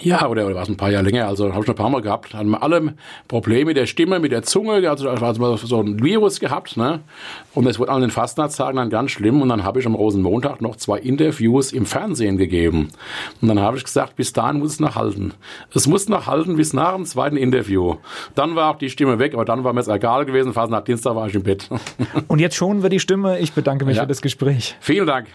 Speaker 2: Ja, oder, oder war es ein paar Jahre länger, also habe ich noch ein paar Mal gehabt, hatten wir alle Probleme mit der Stimme, mit der Zunge, also, also so ein Virus gehabt, ne? Und das wurde an den Fastnachtstagen dann ganz schlimm und dann habe ich am Rosenmontag noch zwei Interviews im Fernsehen gegeben. Und dann habe ich gesagt, bis dahin muss es noch halten. Es muss noch halten bis nach dem zweiten Interview. Dann war auch die Stimme weg, aber dann war mir es egal gewesen, Fastnacht Dienstag war ich im Bett.
Speaker 1: Und jetzt schon wird die Stimme. Ich bedanke mich ja. für das Gespräch.
Speaker 2: Vielen Dank.